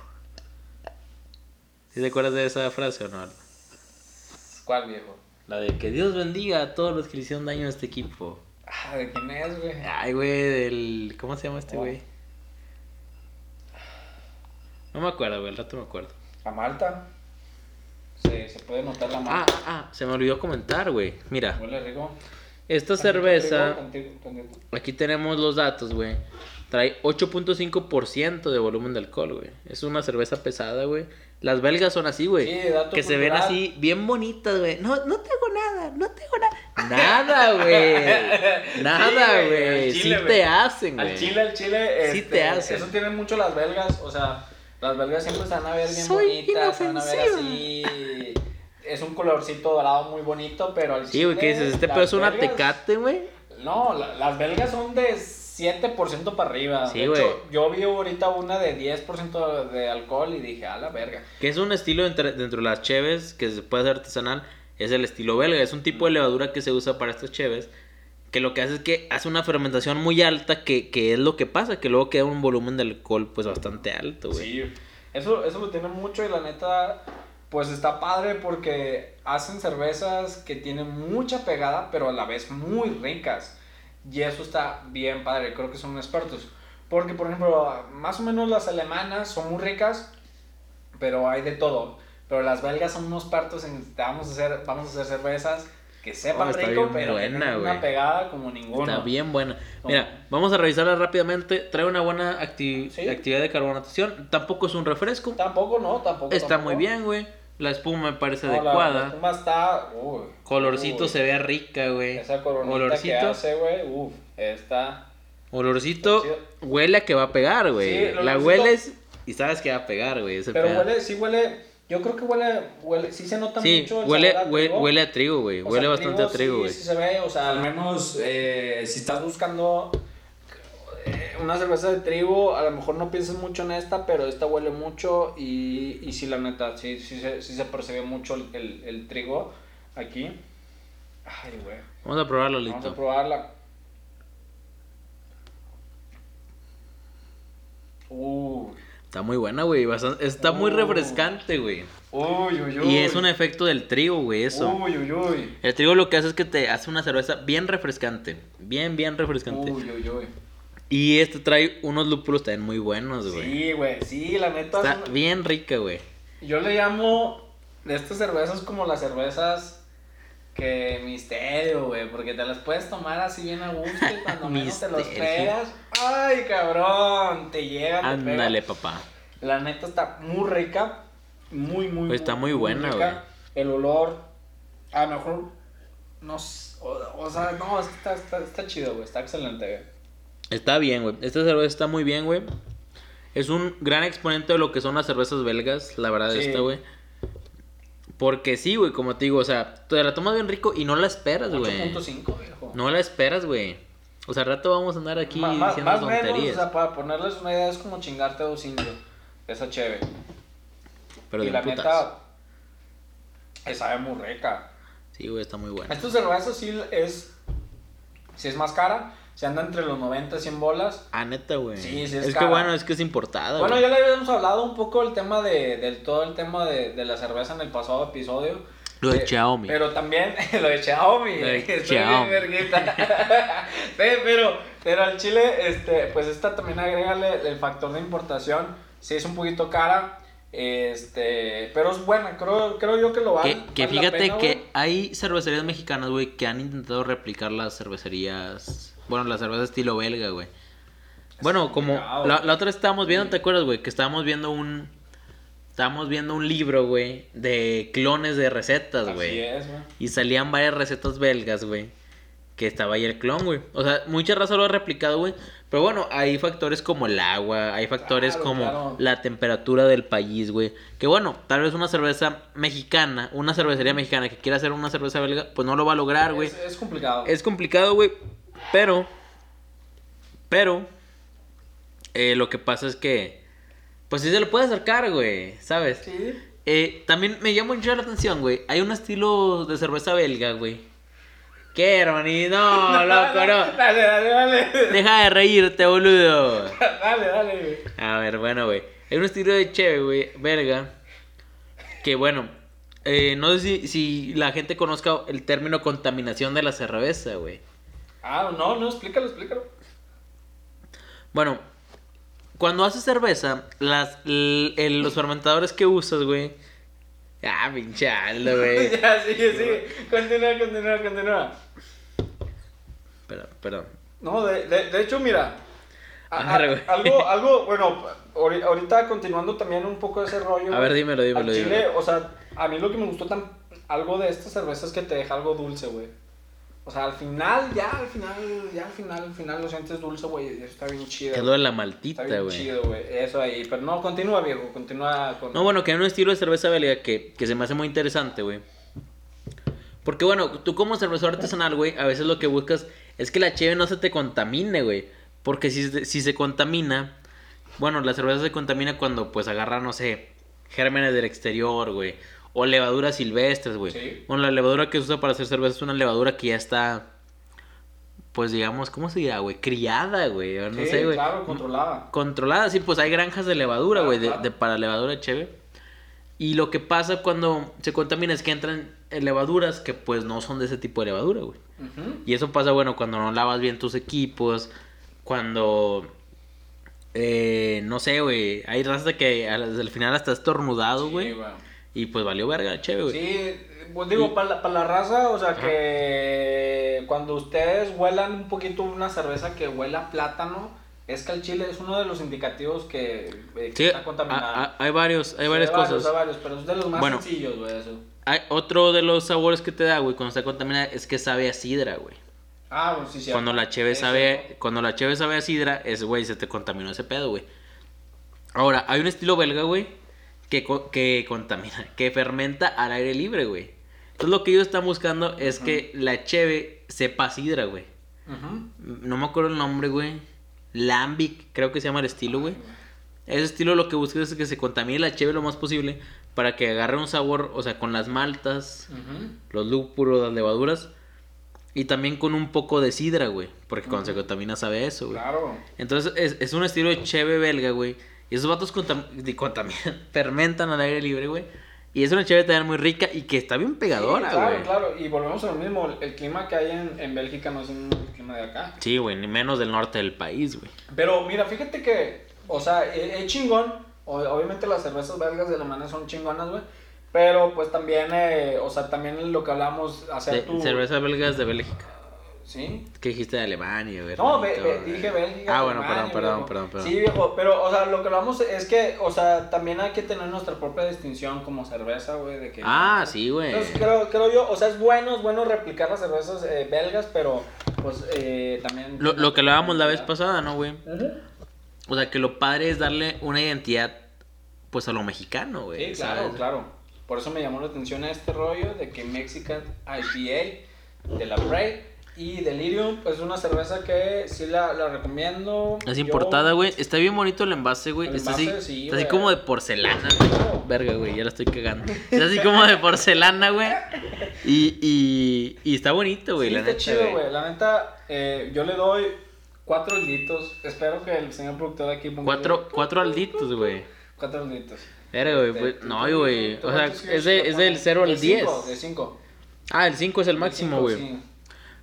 [SPEAKER 2] ¿Sí te acuerdas de esa frase o no?
[SPEAKER 1] ¿Cuál viejo?
[SPEAKER 2] La de que Dios bendiga a todos los que le hicieron daño a este equipo.
[SPEAKER 1] Ah, ¿de quién es, güey?
[SPEAKER 2] Ay, güey, del. ¿Cómo se llama este
[SPEAKER 1] Oh.
[SPEAKER 2] güey? No me acuerdo, güey, al rato me acuerdo.
[SPEAKER 1] ¿A Malta? Sí, se puede notar la
[SPEAKER 2] Ah,
[SPEAKER 1] malta.
[SPEAKER 2] ah, se me olvidó comentar, güey. Mira,
[SPEAKER 1] Huele rico.
[SPEAKER 2] esta cerveza,
[SPEAKER 1] rico, tantito, tantito.
[SPEAKER 2] aquí tenemos los datos, güey. Trae 8.5% de volumen de alcohol, güey. Es una cerveza pesada, güey. Las belgas son así, güey.
[SPEAKER 1] Sí, dato
[SPEAKER 2] que se ven así, bien bonitas, güey. No, no tengo nada, no tengo nada. Nada, güey. Nada, güey. Sí
[SPEAKER 1] chile,
[SPEAKER 2] te hacen, güey.
[SPEAKER 1] Al chile, al chile.
[SPEAKER 2] Sí
[SPEAKER 1] este,
[SPEAKER 2] te hacen.
[SPEAKER 1] Eso tienen mucho las belgas. O sea, las belgas siempre van a ver bien
[SPEAKER 2] Soy
[SPEAKER 1] bonitas. Van a ver así. Es un colorcito dorado muy bonito, pero al
[SPEAKER 2] Sí, güey, que dices, este pedo es una
[SPEAKER 1] belgas-
[SPEAKER 2] tecate, güey.
[SPEAKER 1] No, la- las belgas son de 7% para arriba.
[SPEAKER 2] Sí,
[SPEAKER 1] de hecho, yo vi ahorita una de 10% de alcohol y dije, a la verga.
[SPEAKER 2] Que es un estilo entre- dentro de las cheves que se puede hacer artesanal. Es el estilo belga. Es un tipo de levadura que se usa para estas cheves. Que lo que hace es que hace una fermentación muy alta. Que, que es lo que pasa. Que luego queda un volumen de alcohol pues bastante alto, güey.
[SPEAKER 1] Sí, eso, eso lo tiene mucho y la neta, pues está padre porque hacen cervezas que tienen mucha pegada, pero a la vez muy ricas. Y eso está bien padre, creo que son expertos. Porque, por ejemplo, más o menos las alemanas son muy ricas, pero hay de todo. Pero las belgas son unos partos en vamos a hacer, vamos a hacer cervezas que sepan
[SPEAKER 2] Oh,
[SPEAKER 1] rico, pero
[SPEAKER 2] buena,
[SPEAKER 1] una pegada como ninguno.
[SPEAKER 2] Está bien buena. Mira, vamos a revisarla rápidamente. Trae una buena acti-
[SPEAKER 1] Sí.
[SPEAKER 2] actividad de carbonatación. Tampoco es un refresco.
[SPEAKER 1] Tampoco, no, tampoco.
[SPEAKER 2] Está
[SPEAKER 1] tampoco.
[SPEAKER 2] muy bien, güey. La espuma me parece
[SPEAKER 1] No,
[SPEAKER 2] adecuada.
[SPEAKER 1] La, espuma está. Uy,
[SPEAKER 2] Colorcito
[SPEAKER 1] uy.
[SPEAKER 2] se ve rica, güey.
[SPEAKER 1] Esa coronita que hace, güey, uff, está...
[SPEAKER 2] Olorcito huele a que va a pegar, güey.
[SPEAKER 1] Sí, el
[SPEAKER 2] la hueles y sabes que va a pegar, güey.
[SPEAKER 1] Pero huele, sí huele, yo creo que huele, huele, sí se nota
[SPEAKER 2] Sí,
[SPEAKER 1] mucho el
[SPEAKER 2] huele,
[SPEAKER 1] sabor a
[SPEAKER 2] hue-
[SPEAKER 1] trigo.
[SPEAKER 2] huele a trigo, güey. Huele
[SPEAKER 1] sea,
[SPEAKER 2] bastante a trigo,
[SPEAKER 1] sí,
[SPEAKER 2] güey.
[SPEAKER 1] Sí, se ve, o sea, al menos eh, si estás buscando una cerveza de trigo, a lo mejor no piensas mucho en esta, pero esta huele mucho y, y sí, la neta, sí, sí, se, sí se percibe mucho el, el, el trigo aquí. Ay, güey.
[SPEAKER 2] Vamos a probarlo,
[SPEAKER 1] Vamos a
[SPEAKER 2] Lito.
[SPEAKER 1] probarla. Uy,
[SPEAKER 2] Está muy buena, güey. Está muy
[SPEAKER 1] Uh.
[SPEAKER 2] refrescante, güey.
[SPEAKER 1] uy, uy, uy.
[SPEAKER 2] Y es un efecto del trigo, güey, eso.
[SPEAKER 1] Uy, uy, uy.
[SPEAKER 2] El trigo lo que hace es que te hace una cerveza bien refrescante. Bien, bien refrescante.
[SPEAKER 1] Uy, uy, uy.
[SPEAKER 2] Y este trae unos lúpulos también muy buenos, güey.
[SPEAKER 1] Sí, güey, sí, la neta.
[SPEAKER 2] Está bien rica, güey.
[SPEAKER 1] Yo le llamo de estas cervezas como las cervezas que misterio, güey, porque te las puedes tomar así bien a gusto y cuando menos te los esperas, ay, cabrón, te llega, te pega.
[SPEAKER 2] Ándale, papá.
[SPEAKER 1] La neta está muy rica, muy, muy,
[SPEAKER 2] Pues está muy buena,
[SPEAKER 1] rica. El olor, a lo mejor, no sé, o, o sea, no, está, está, está chido, güey, está excelente, güey.
[SPEAKER 2] Está bien, güey. Esta cerveza está muy bien, güey. Es un gran exponente de lo que son las cervezas belgas, la verdad,
[SPEAKER 1] Sí.
[SPEAKER 2] esta, güey. Porque sí, güey, como te digo, o sea, te la tomas bien rico y no la esperas, güey.
[SPEAKER 1] 8.5, viejo.
[SPEAKER 2] No la esperas, güey. O sea, al rato vamos a andar aquí
[SPEAKER 1] Ma-
[SPEAKER 2] diciendo
[SPEAKER 1] más menos,
[SPEAKER 2] tonterías.
[SPEAKER 1] o sea, para ponerles una idea, es como chingarte a dos indios. Esa chévere.
[SPEAKER 2] pero
[SPEAKER 1] y la
[SPEAKER 2] putas.
[SPEAKER 1] neta, eh, sabe muy rica.
[SPEAKER 2] Sí, güey, está muy buena.
[SPEAKER 1] Esta cerveza sí es, sí es más cara. Se anda entre los 90 y 100 bolas.
[SPEAKER 2] Ah, neta, güey.
[SPEAKER 1] Sí, sí, es
[SPEAKER 2] es que bueno, es que es importada,
[SPEAKER 1] Bueno, ya le habíamos hablado un poco del tema de, del todo el tema de, de la cerveza en el pasado episodio.
[SPEAKER 2] Lo de
[SPEAKER 1] Eh,
[SPEAKER 2] Xiaomi.
[SPEAKER 1] Pero también lo de Xiaomi.
[SPEAKER 2] Lo de
[SPEAKER 1] Estoy
[SPEAKER 2] Xiaomi.
[SPEAKER 1] bien verguita. Sí, pero, pero al chile, este, pues esta también agrégale el factor de importación. Sí es un poquito cara. Este, pero es buena, creo, creo yo que lo vale.
[SPEAKER 2] Que, que
[SPEAKER 1] vale
[SPEAKER 2] fíjate
[SPEAKER 1] pena,
[SPEAKER 2] que hay cervecerías mexicanas, güey, que han intentado replicar las cervecerías. Bueno, las cervezas estilo belga, güey. Bueno, como la, la otra vez estábamos viendo, ¿te acuerdas, güey? Que estábamos viendo un. Estábamos viendo un libro, güey, de clones de recetas,
[SPEAKER 1] Así
[SPEAKER 2] güey.
[SPEAKER 1] es, güey.
[SPEAKER 2] Y salían varias recetas belgas, güey. Que estaba ahí el clon, güey. O sea, mucha raza lo ha replicado, güey. Pero bueno, hay factores como el agua, hay factores
[SPEAKER 1] Claro,
[SPEAKER 2] como
[SPEAKER 1] claro.
[SPEAKER 2] la temperatura del país, güey. Que bueno, tal vez una cerveza mexicana, una cervecería mexicana que quiera hacer una cerveza belga, pues no lo va a lograr, güey.
[SPEAKER 1] Es, es complicado.
[SPEAKER 2] Es complicado, güey. Pero, pero, Eh, lo que pasa es que, pues sí se lo puede acercar, güey, ¿sabes?
[SPEAKER 1] Sí.
[SPEAKER 2] Eh, también me llama mucho la atención, güey. Hay un estilo de cerveza belga, güey. ¿Qué, hermanito? No, loco, no.
[SPEAKER 1] Dale, dale, dale.
[SPEAKER 2] Deja de reírte, boludo.
[SPEAKER 1] Dale, dale, güey.
[SPEAKER 2] A ver, bueno, güey. Hay un estilo de cheve, güey, belga. Que bueno, eh, no sé si, si la gente conozca el término contaminación de la cerveza, güey.
[SPEAKER 1] Ah, no, no, explícalo, explícalo.
[SPEAKER 2] Bueno, cuando haces cerveza, las, l- el- los fermentadores que usas, güey. Ah, pinche Aldo, güey.
[SPEAKER 1] ya, sigue, sigue. Continúa, continúa, continúa.
[SPEAKER 2] Perdón, perdón.
[SPEAKER 1] No, de, de, de hecho, mira. a- a-
[SPEAKER 2] Arre, güey.
[SPEAKER 1] algo, algo, bueno, ahori- ahorita continuando también un poco ese rollo.
[SPEAKER 2] A ver, dímelo, dímelo,
[SPEAKER 1] Al chile,
[SPEAKER 2] dímelo.
[SPEAKER 1] o sea, a mí lo que me gustó tan, algo de esta cerveza es que te deja algo dulce, güey. O sea, al final, ya al final, ya al final, al final lo sientes dulce, güey. Eso está bien chido.
[SPEAKER 2] Es lo de la
[SPEAKER 1] Está
[SPEAKER 2] maltita,
[SPEAKER 1] bien
[SPEAKER 2] güey.
[SPEAKER 1] chido, güey. Eso ahí. Pero no, continúa, viejo. Continúa con.
[SPEAKER 2] No, bueno, que hay un estilo de cerveza belga que, que se me hace muy interesante, güey. Porque, bueno, tú como cervecero artesanal, güey, a veces lo que buscas es que la cheve no se te contamine, güey. Porque si, si se contamina, bueno, la cerveza se contamina cuando, pues, agarra, no sé, gérmenes del exterior, güey. O levaduras silvestres, güey.
[SPEAKER 1] Sí.
[SPEAKER 2] Bueno, la levadura que se usa para hacer cerveza es una levadura que ya está, pues, digamos, ¿cómo se dirá, güey? Criada, güey. No
[SPEAKER 1] Sí,
[SPEAKER 2] sé, güey.
[SPEAKER 1] claro, controlada.
[SPEAKER 2] Controlada, sí, pues hay granjas de levadura, güey, de,
[SPEAKER 1] claro.
[SPEAKER 2] de- para levadura cheve. Y lo que pasa cuando se contamina es que entran levaduras que pues no son de ese tipo de levadura, güey. Y eso pasa, bueno, cuando no lavas bien tus equipos, cuando... eh, no sé, güey, hay raza que al, al final hasta estornudado,
[SPEAKER 1] Sí,
[SPEAKER 2] güey. Y pues valió verga cheve, güey.
[SPEAKER 1] Sí, pues digo, para la, para la raza, o sea, que cuando ustedes huelan un poquito una cerveza que huela a plátano, es que el chile es uno de los indicativos que, eh, que
[SPEAKER 2] Sí,
[SPEAKER 1] está contaminado.
[SPEAKER 2] a- a- hay varios, hay
[SPEAKER 1] Sí,
[SPEAKER 2] varias
[SPEAKER 1] varios,
[SPEAKER 2] cosas.
[SPEAKER 1] hay varios, pero es de los más
[SPEAKER 2] Bueno.
[SPEAKER 1] sencillos, güey, eso.
[SPEAKER 2] Hay otro de los sabores que te da, güey, cuando está contaminada es que sabe a sidra, güey.
[SPEAKER 1] Ah, bueno, sí, sí.
[SPEAKER 2] Cuando la cheve sabe, cuando la cheve sabe a sidra, es güey, se te contaminó ese pedo, güey. Ahora, hay un estilo belga, güey, que, co- que contamina, que fermenta al aire libre, güey. Entonces lo que ellos están buscando es que la cheve sepa sidra, güey. No me acuerdo el nombre, güey. Lambic, creo que se llama el estilo, güey. Ese estilo lo que busca es que se contamine la cheve lo más posible para que agarre un sabor, o sea, con las maltas, los lúpulos, las levaduras y también con un poco de sidra, güey, porque cuando se contamina sabe eso, güey.
[SPEAKER 1] Claro.
[SPEAKER 2] Entonces es, es un estilo de cheve belga, güey. Y esos vatos contam- di- contaminan, fermentan al aire libre, güey. Y es una cheve también muy rica y que está bien pegadora,
[SPEAKER 1] Sí,
[SPEAKER 2] güey.
[SPEAKER 1] claro, claro. Y volvemos a lo mismo. El clima que hay en, en Bélgica no es un clima de acá.
[SPEAKER 2] Sí, güey, ni menos del norte del país, güey.
[SPEAKER 1] Pero mira, fíjate que, o sea, es es chingón. Obviamente las cervezas belgas de Alemania son chingonas, güey. Pero pues también, eh, o sea, también lo que hablamos, hacer
[SPEAKER 2] De-
[SPEAKER 1] tu...
[SPEAKER 2] Cerveza belga es de Bélgica.
[SPEAKER 1] ¿Sí?
[SPEAKER 2] ¿Qué dijiste de Alemania, güey?
[SPEAKER 1] No,
[SPEAKER 2] hermanito?
[SPEAKER 1] ve- dije Bélgica.
[SPEAKER 2] Ah, bueno,
[SPEAKER 1] Alemania,
[SPEAKER 2] perdón, perdón,
[SPEAKER 1] viejo.
[SPEAKER 2] perdón, perdón.
[SPEAKER 1] Sí, viejo, pero, o sea, lo que hablamos es que, o sea, también hay que tener nuestra propia distinción como cerveza, güey, de que...
[SPEAKER 2] Ah, sí, güey.
[SPEAKER 1] Entonces creo, creo yo, o sea, es bueno, es bueno replicar las cervezas eh, belgas, pero pues eh, también...
[SPEAKER 2] Lo, lo que hablábamos la vez pasada, ¿no, güey? O sea, que lo padre es darle una identidad, pues, a lo mexicano, güey.
[SPEAKER 1] Sí, claro,
[SPEAKER 2] ¿sabes?
[SPEAKER 1] claro. Por eso me llamó la atención este rollo de que Mexican IPA de la Prey y Delirium es una cerveza que sí la, la recomiendo.
[SPEAKER 2] Es importada, güey. Está bien bonito el envase, güey. Está así,
[SPEAKER 1] sí,
[SPEAKER 2] está así como de porcelana, güey. Verga, güey, ya la estoy cagando. Está así como de porcelana, güey. Y, y, y está bonito, güey,
[SPEAKER 1] Sí,
[SPEAKER 2] la
[SPEAKER 1] está
[SPEAKER 2] neta,
[SPEAKER 1] chido, güey. La neta, eh, yo le doy cuatro alditos. Espero que el señor productor aquí ponga.
[SPEAKER 2] Cuatro, cuatro alditos, güey.
[SPEAKER 1] Cuatro alditos.
[SPEAKER 2] Verga, güey.
[SPEAKER 1] Este,
[SPEAKER 2] pues,
[SPEAKER 1] ¿tú
[SPEAKER 2] no, güey. O sea, es, de- es del 0 al
[SPEAKER 1] De
[SPEAKER 2] 10.
[SPEAKER 1] cinco, De 5.
[SPEAKER 2] Ah, el 5 es el máximo, güey.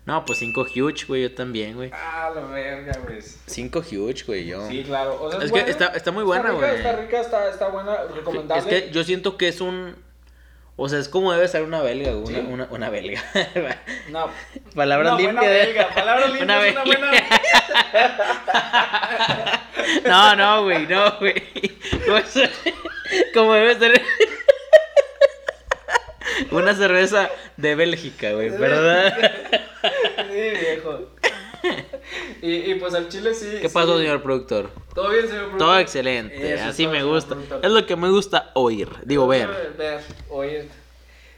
[SPEAKER 2] No, pues 5 huge, güey, yo también, güey.
[SPEAKER 1] Ah, la verga, güey.
[SPEAKER 2] 5 huge, güey, yo.
[SPEAKER 1] Sí, claro. O sea,
[SPEAKER 2] Es que
[SPEAKER 1] buena,
[SPEAKER 2] está- está muy buena, güey.
[SPEAKER 1] Está rica, está, está buena,
[SPEAKER 2] Es
[SPEAKER 1] recomendable.
[SPEAKER 2] que yo siento que es un. O sea, es como debe ser una belga, güey.
[SPEAKER 1] Sí.
[SPEAKER 2] Una, una, una belga.
[SPEAKER 1] No,
[SPEAKER 2] Palabras
[SPEAKER 1] una buena
[SPEAKER 2] limpias.
[SPEAKER 1] belga. Palabra limpia
[SPEAKER 2] Una
[SPEAKER 1] es una
[SPEAKER 2] belga.
[SPEAKER 1] buena
[SPEAKER 2] No, no, güey, no, güey. Como, es- como debe ser. Una cerveza de Bélgica, güey, ¿verdad?
[SPEAKER 1] Sí, viejo. Y, y pues al chile sí.
[SPEAKER 2] ¿Qué pasó, señor productor?
[SPEAKER 1] Todo bien, señor productor.
[SPEAKER 2] Todo excelente,
[SPEAKER 1] Eso,
[SPEAKER 2] así
[SPEAKER 1] todo,
[SPEAKER 2] me gusta.
[SPEAKER 1] productor.
[SPEAKER 2] Es lo que me gusta oír, digo ver.
[SPEAKER 1] Ver, oír.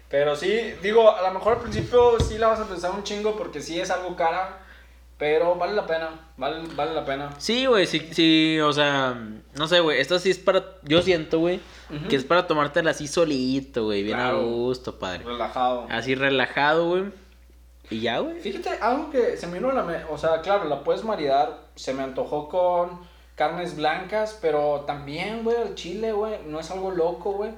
[SPEAKER 1] Pero sí, digo, a lo mejor al principio sí la vas a pensar un chingo porque sí es algo cara. Pero vale la pena, vale, vale la pena.
[SPEAKER 2] Sí, güey, sí, sí, o sea, no sé, güey, esto sí es para, yo siento, güey, que es para tomártela así solito, güey, bien
[SPEAKER 1] Claro.
[SPEAKER 2] a gusto, padre.
[SPEAKER 1] Relajado.
[SPEAKER 2] Así relajado, güey. Y ya, güey.
[SPEAKER 1] Fíjate, algo que se me vino a la mente, o sea, claro, la puedes maridar, se me antojó con carnes blancas, pero también, güey, el chile, güey, no es algo loco, güey.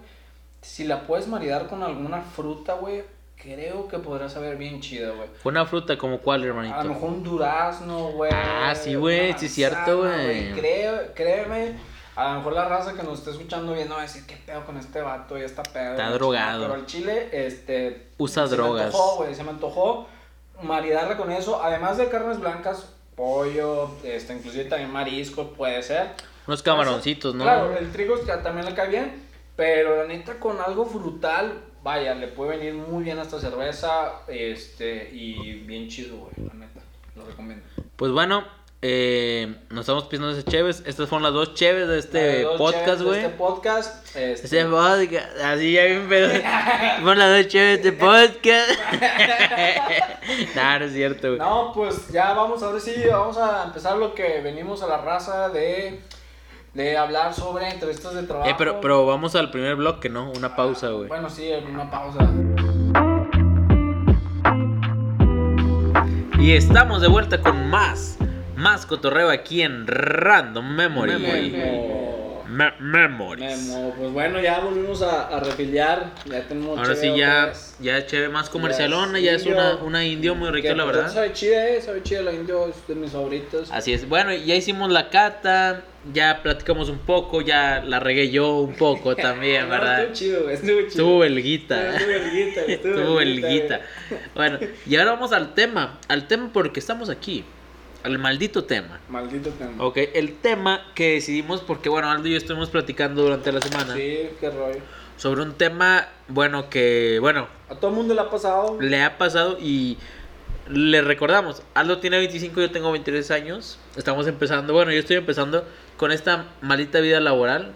[SPEAKER 1] Si la puedes maridar con alguna fruta, güey, creo que podrá saber bien chida, güey.
[SPEAKER 2] Una fruta como cuál,
[SPEAKER 1] A lo
[SPEAKER 2] hermanito.
[SPEAKER 1] mejor un durazno, güey.
[SPEAKER 2] Ah, sí, güey, sí es cierto, güey.
[SPEAKER 1] Creo, créeme, a lo mejor la raza que nos esté escuchando viendo va a decir, ¿qué pedo con este vato? Ya está pedo.
[SPEAKER 2] Está drogado.
[SPEAKER 1] chingada". Pero el chile, este...
[SPEAKER 2] Usa
[SPEAKER 1] se
[SPEAKER 2] drogas.
[SPEAKER 1] Me antojó, güey, se me antojó maridarla con eso. Además de carnes blancas, pollo, este, inclusive también marisco, puede ser.
[SPEAKER 2] Unos camaroncitos, ¿no?
[SPEAKER 1] Claro, el trigo ya también le cae bien, pero la neta con algo frutal, vaya, le puede venir muy bien a esta cerveza, este, y bien chido, güey, la neta, lo recomiendo.
[SPEAKER 2] Pues bueno, eh, nos estamos pisando ese cheves. Estas fueron las dos cheves de este
[SPEAKER 1] dos
[SPEAKER 2] podcast, güey.
[SPEAKER 1] Este podcast, este,
[SPEAKER 2] Ese podcast, así ya bien pedo. Fueron las dos cheves de este podcast. nah, no es cierto, güey.
[SPEAKER 1] No, pues ya vamos, ahora sí, vamos a empezar lo que venimos a la raza de, de hablar sobre entrevistas de trabajo.
[SPEAKER 2] Eh, pero, pero vamos al primer bloque, ¿no? Una pausa, güey.
[SPEAKER 1] Bueno, sí, una pausa.
[SPEAKER 2] Y estamos de vuelta con más, más cotorreo aquí en Random Memory.
[SPEAKER 1] Memo.
[SPEAKER 2] Me- Memories.
[SPEAKER 1] Memo, pues bueno, ya volvimos a, a refiliar, ya tenemos
[SPEAKER 2] Ahora sí ya, ya es chévere más comercialona,
[SPEAKER 1] Ya
[SPEAKER 2] ya
[SPEAKER 1] es
[SPEAKER 2] una, una indio muy rica, la verdad.
[SPEAKER 1] Sabe chida, eh, sabe chida la indio, es de mis favoritos.
[SPEAKER 2] Así es. Bueno, ya hicimos la cata, ya platicamos un poco, ya la regué yo un poco también,
[SPEAKER 1] No,
[SPEAKER 2] ¿verdad?
[SPEAKER 1] Estuvo chido, güey, estuvo chido.
[SPEAKER 2] Estuvo belguita.
[SPEAKER 1] Estuvo belguita, estuvo belguita.
[SPEAKER 2] Bueno, y ahora vamos al tema. Al tema porque estamos aquí. Al maldito tema.
[SPEAKER 1] Maldito tema.
[SPEAKER 2] Ok, el tema que decidimos, porque bueno, Aldo y yo estuvimos platicando durante la semana
[SPEAKER 1] Sí, qué rollo.
[SPEAKER 2] sobre un tema, bueno, que, bueno,
[SPEAKER 1] A todo el mundo le ha pasado.
[SPEAKER 2] le ha pasado y le recordamos, Aldo tiene 25, yo tengo 23 años, estamos empezando, bueno, yo estoy empezando con esta maldita vida laboral.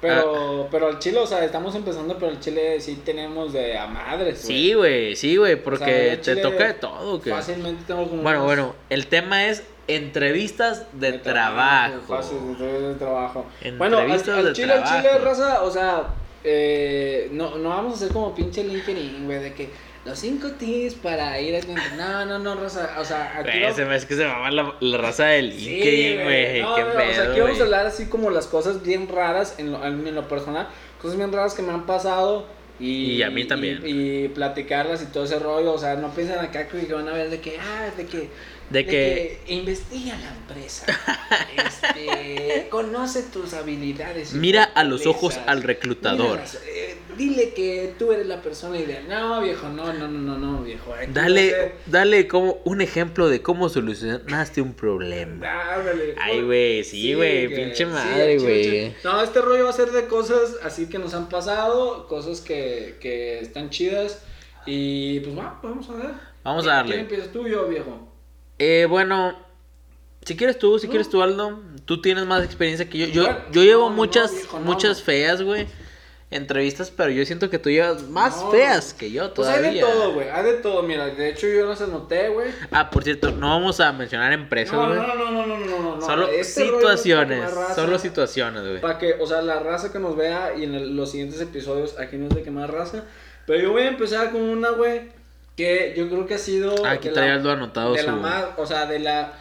[SPEAKER 1] Pero, pero al chile, o sea, estamos empezando, pero al chile sí tenemos de a madres, güey.
[SPEAKER 2] Sí, güey, sí, güey,
[SPEAKER 1] O sea,
[SPEAKER 2] porque te toca de todo, que...
[SPEAKER 1] Fácilmente tengo como.
[SPEAKER 2] Bueno,
[SPEAKER 1] unos-
[SPEAKER 2] bueno, el tema es entrevistas de, trabajo.
[SPEAKER 1] Fácil, entrevistas de trabajo. Bueno, al,
[SPEAKER 2] Entrevistas
[SPEAKER 1] al
[SPEAKER 2] de
[SPEAKER 1] chile, al chile, raza, o sea, eh, no, no vamos a hacer como pinche LinkedIn, güey, de que los cinco tips para ir a No, no, no, raza, o sea, aquí
[SPEAKER 2] Güey,
[SPEAKER 1] vamos-
[SPEAKER 2] se me es que se mama la, la raza del
[SPEAKER 1] Sí,
[SPEAKER 2] LinkedIn, güey.
[SPEAKER 1] No,
[SPEAKER 2] Qué
[SPEAKER 1] no,
[SPEAKER 2] pedo,
[SPEAKER 1] o sea, aquí vamos a hablar así como las cosas bien raras en lo, en lo personal, cosas bien raras que me han pasado y,
[SPEAKER 2] Y a mí también.
[SPEAKER 1] Y, y platicarlas y todo ese rollo, o sea, no piensen acá que van a ver de que, ah, de que,
[SPEAKER 2] De que-
[SPEAKER 1] investiga la empresa, este, conoce tus habilidades.
[SPEAKER 2] Mira a los ojos al reclutador.
[SPEAKER 1] Eh, dile que tú eres la persona ideal. No, viejo, no, no, no, no, no, viejo. aquí
[SPEAKER 2] Dale, dale como un ejemplo de cómo solucionaste un problema.
[SPEAKER 1] Ándale.
[SPEAKER 2] Ay, güey, sí, güey, pinche madre, güey.
[SPEAKER 1] No, este rollo va a ser de cosas así que nos han pasado, cosas que, que están chidas. Y pues va, vamos a ver.
[SPEAKER 2] Vamos
[SPEAKER 1] ¿Quién-
[SPEAKER 2] a darle.
[SPEAKER 1] ¿Quién empiezas tú yo, viejo?
[SPEAKER 2] Eh, bueno, si quieres tú, si quieres tú, Aldo, tú tienes más experiencia que yo. Yo, yo llevo muchas, muchas feas, güey, entrevistas, pero yo siento que tú llevas más
[SPEAKER 1] No,
[SPEAKER 2] feas que yo
[SPEAKER 1] Pues
[SPEAKER 2] todavía.
[SPEAKER 1] hay de todo, güey. Hay de todo, mira. De hecho, yo las anoté, güey.
[SPEAKER 2] Ah, por cierto, no vamos a mencionar empresas, güey.
[SPEAKER 1] no, no, no, no, no, no, no.
[SPEAKER 2] Solo
[SPEAKER 1] Este
[SPEAKER 2] situaciones,
[SPEAKER 1] raza-
[SPEAKER 2] solo situaciones, güey.
[SPEAKER 1] Para que, o sea, la raza que nos vea y en el- los siguientes episodios, aquí no es de que más raza. Pero yo voy a empezar con una, güey, que yo creo que ha sido.
[SPEAKER 2] Ah, Aquí
[SPEAKER 1] de
[SPEAKER 2] trae
[SPEAKER 1] la-
[SPEAKER 2] Aldo anotado
[SPEAKER 1] de
[SPEAKER 2] su...
[SPEAKER 1] la más, o sea, de la...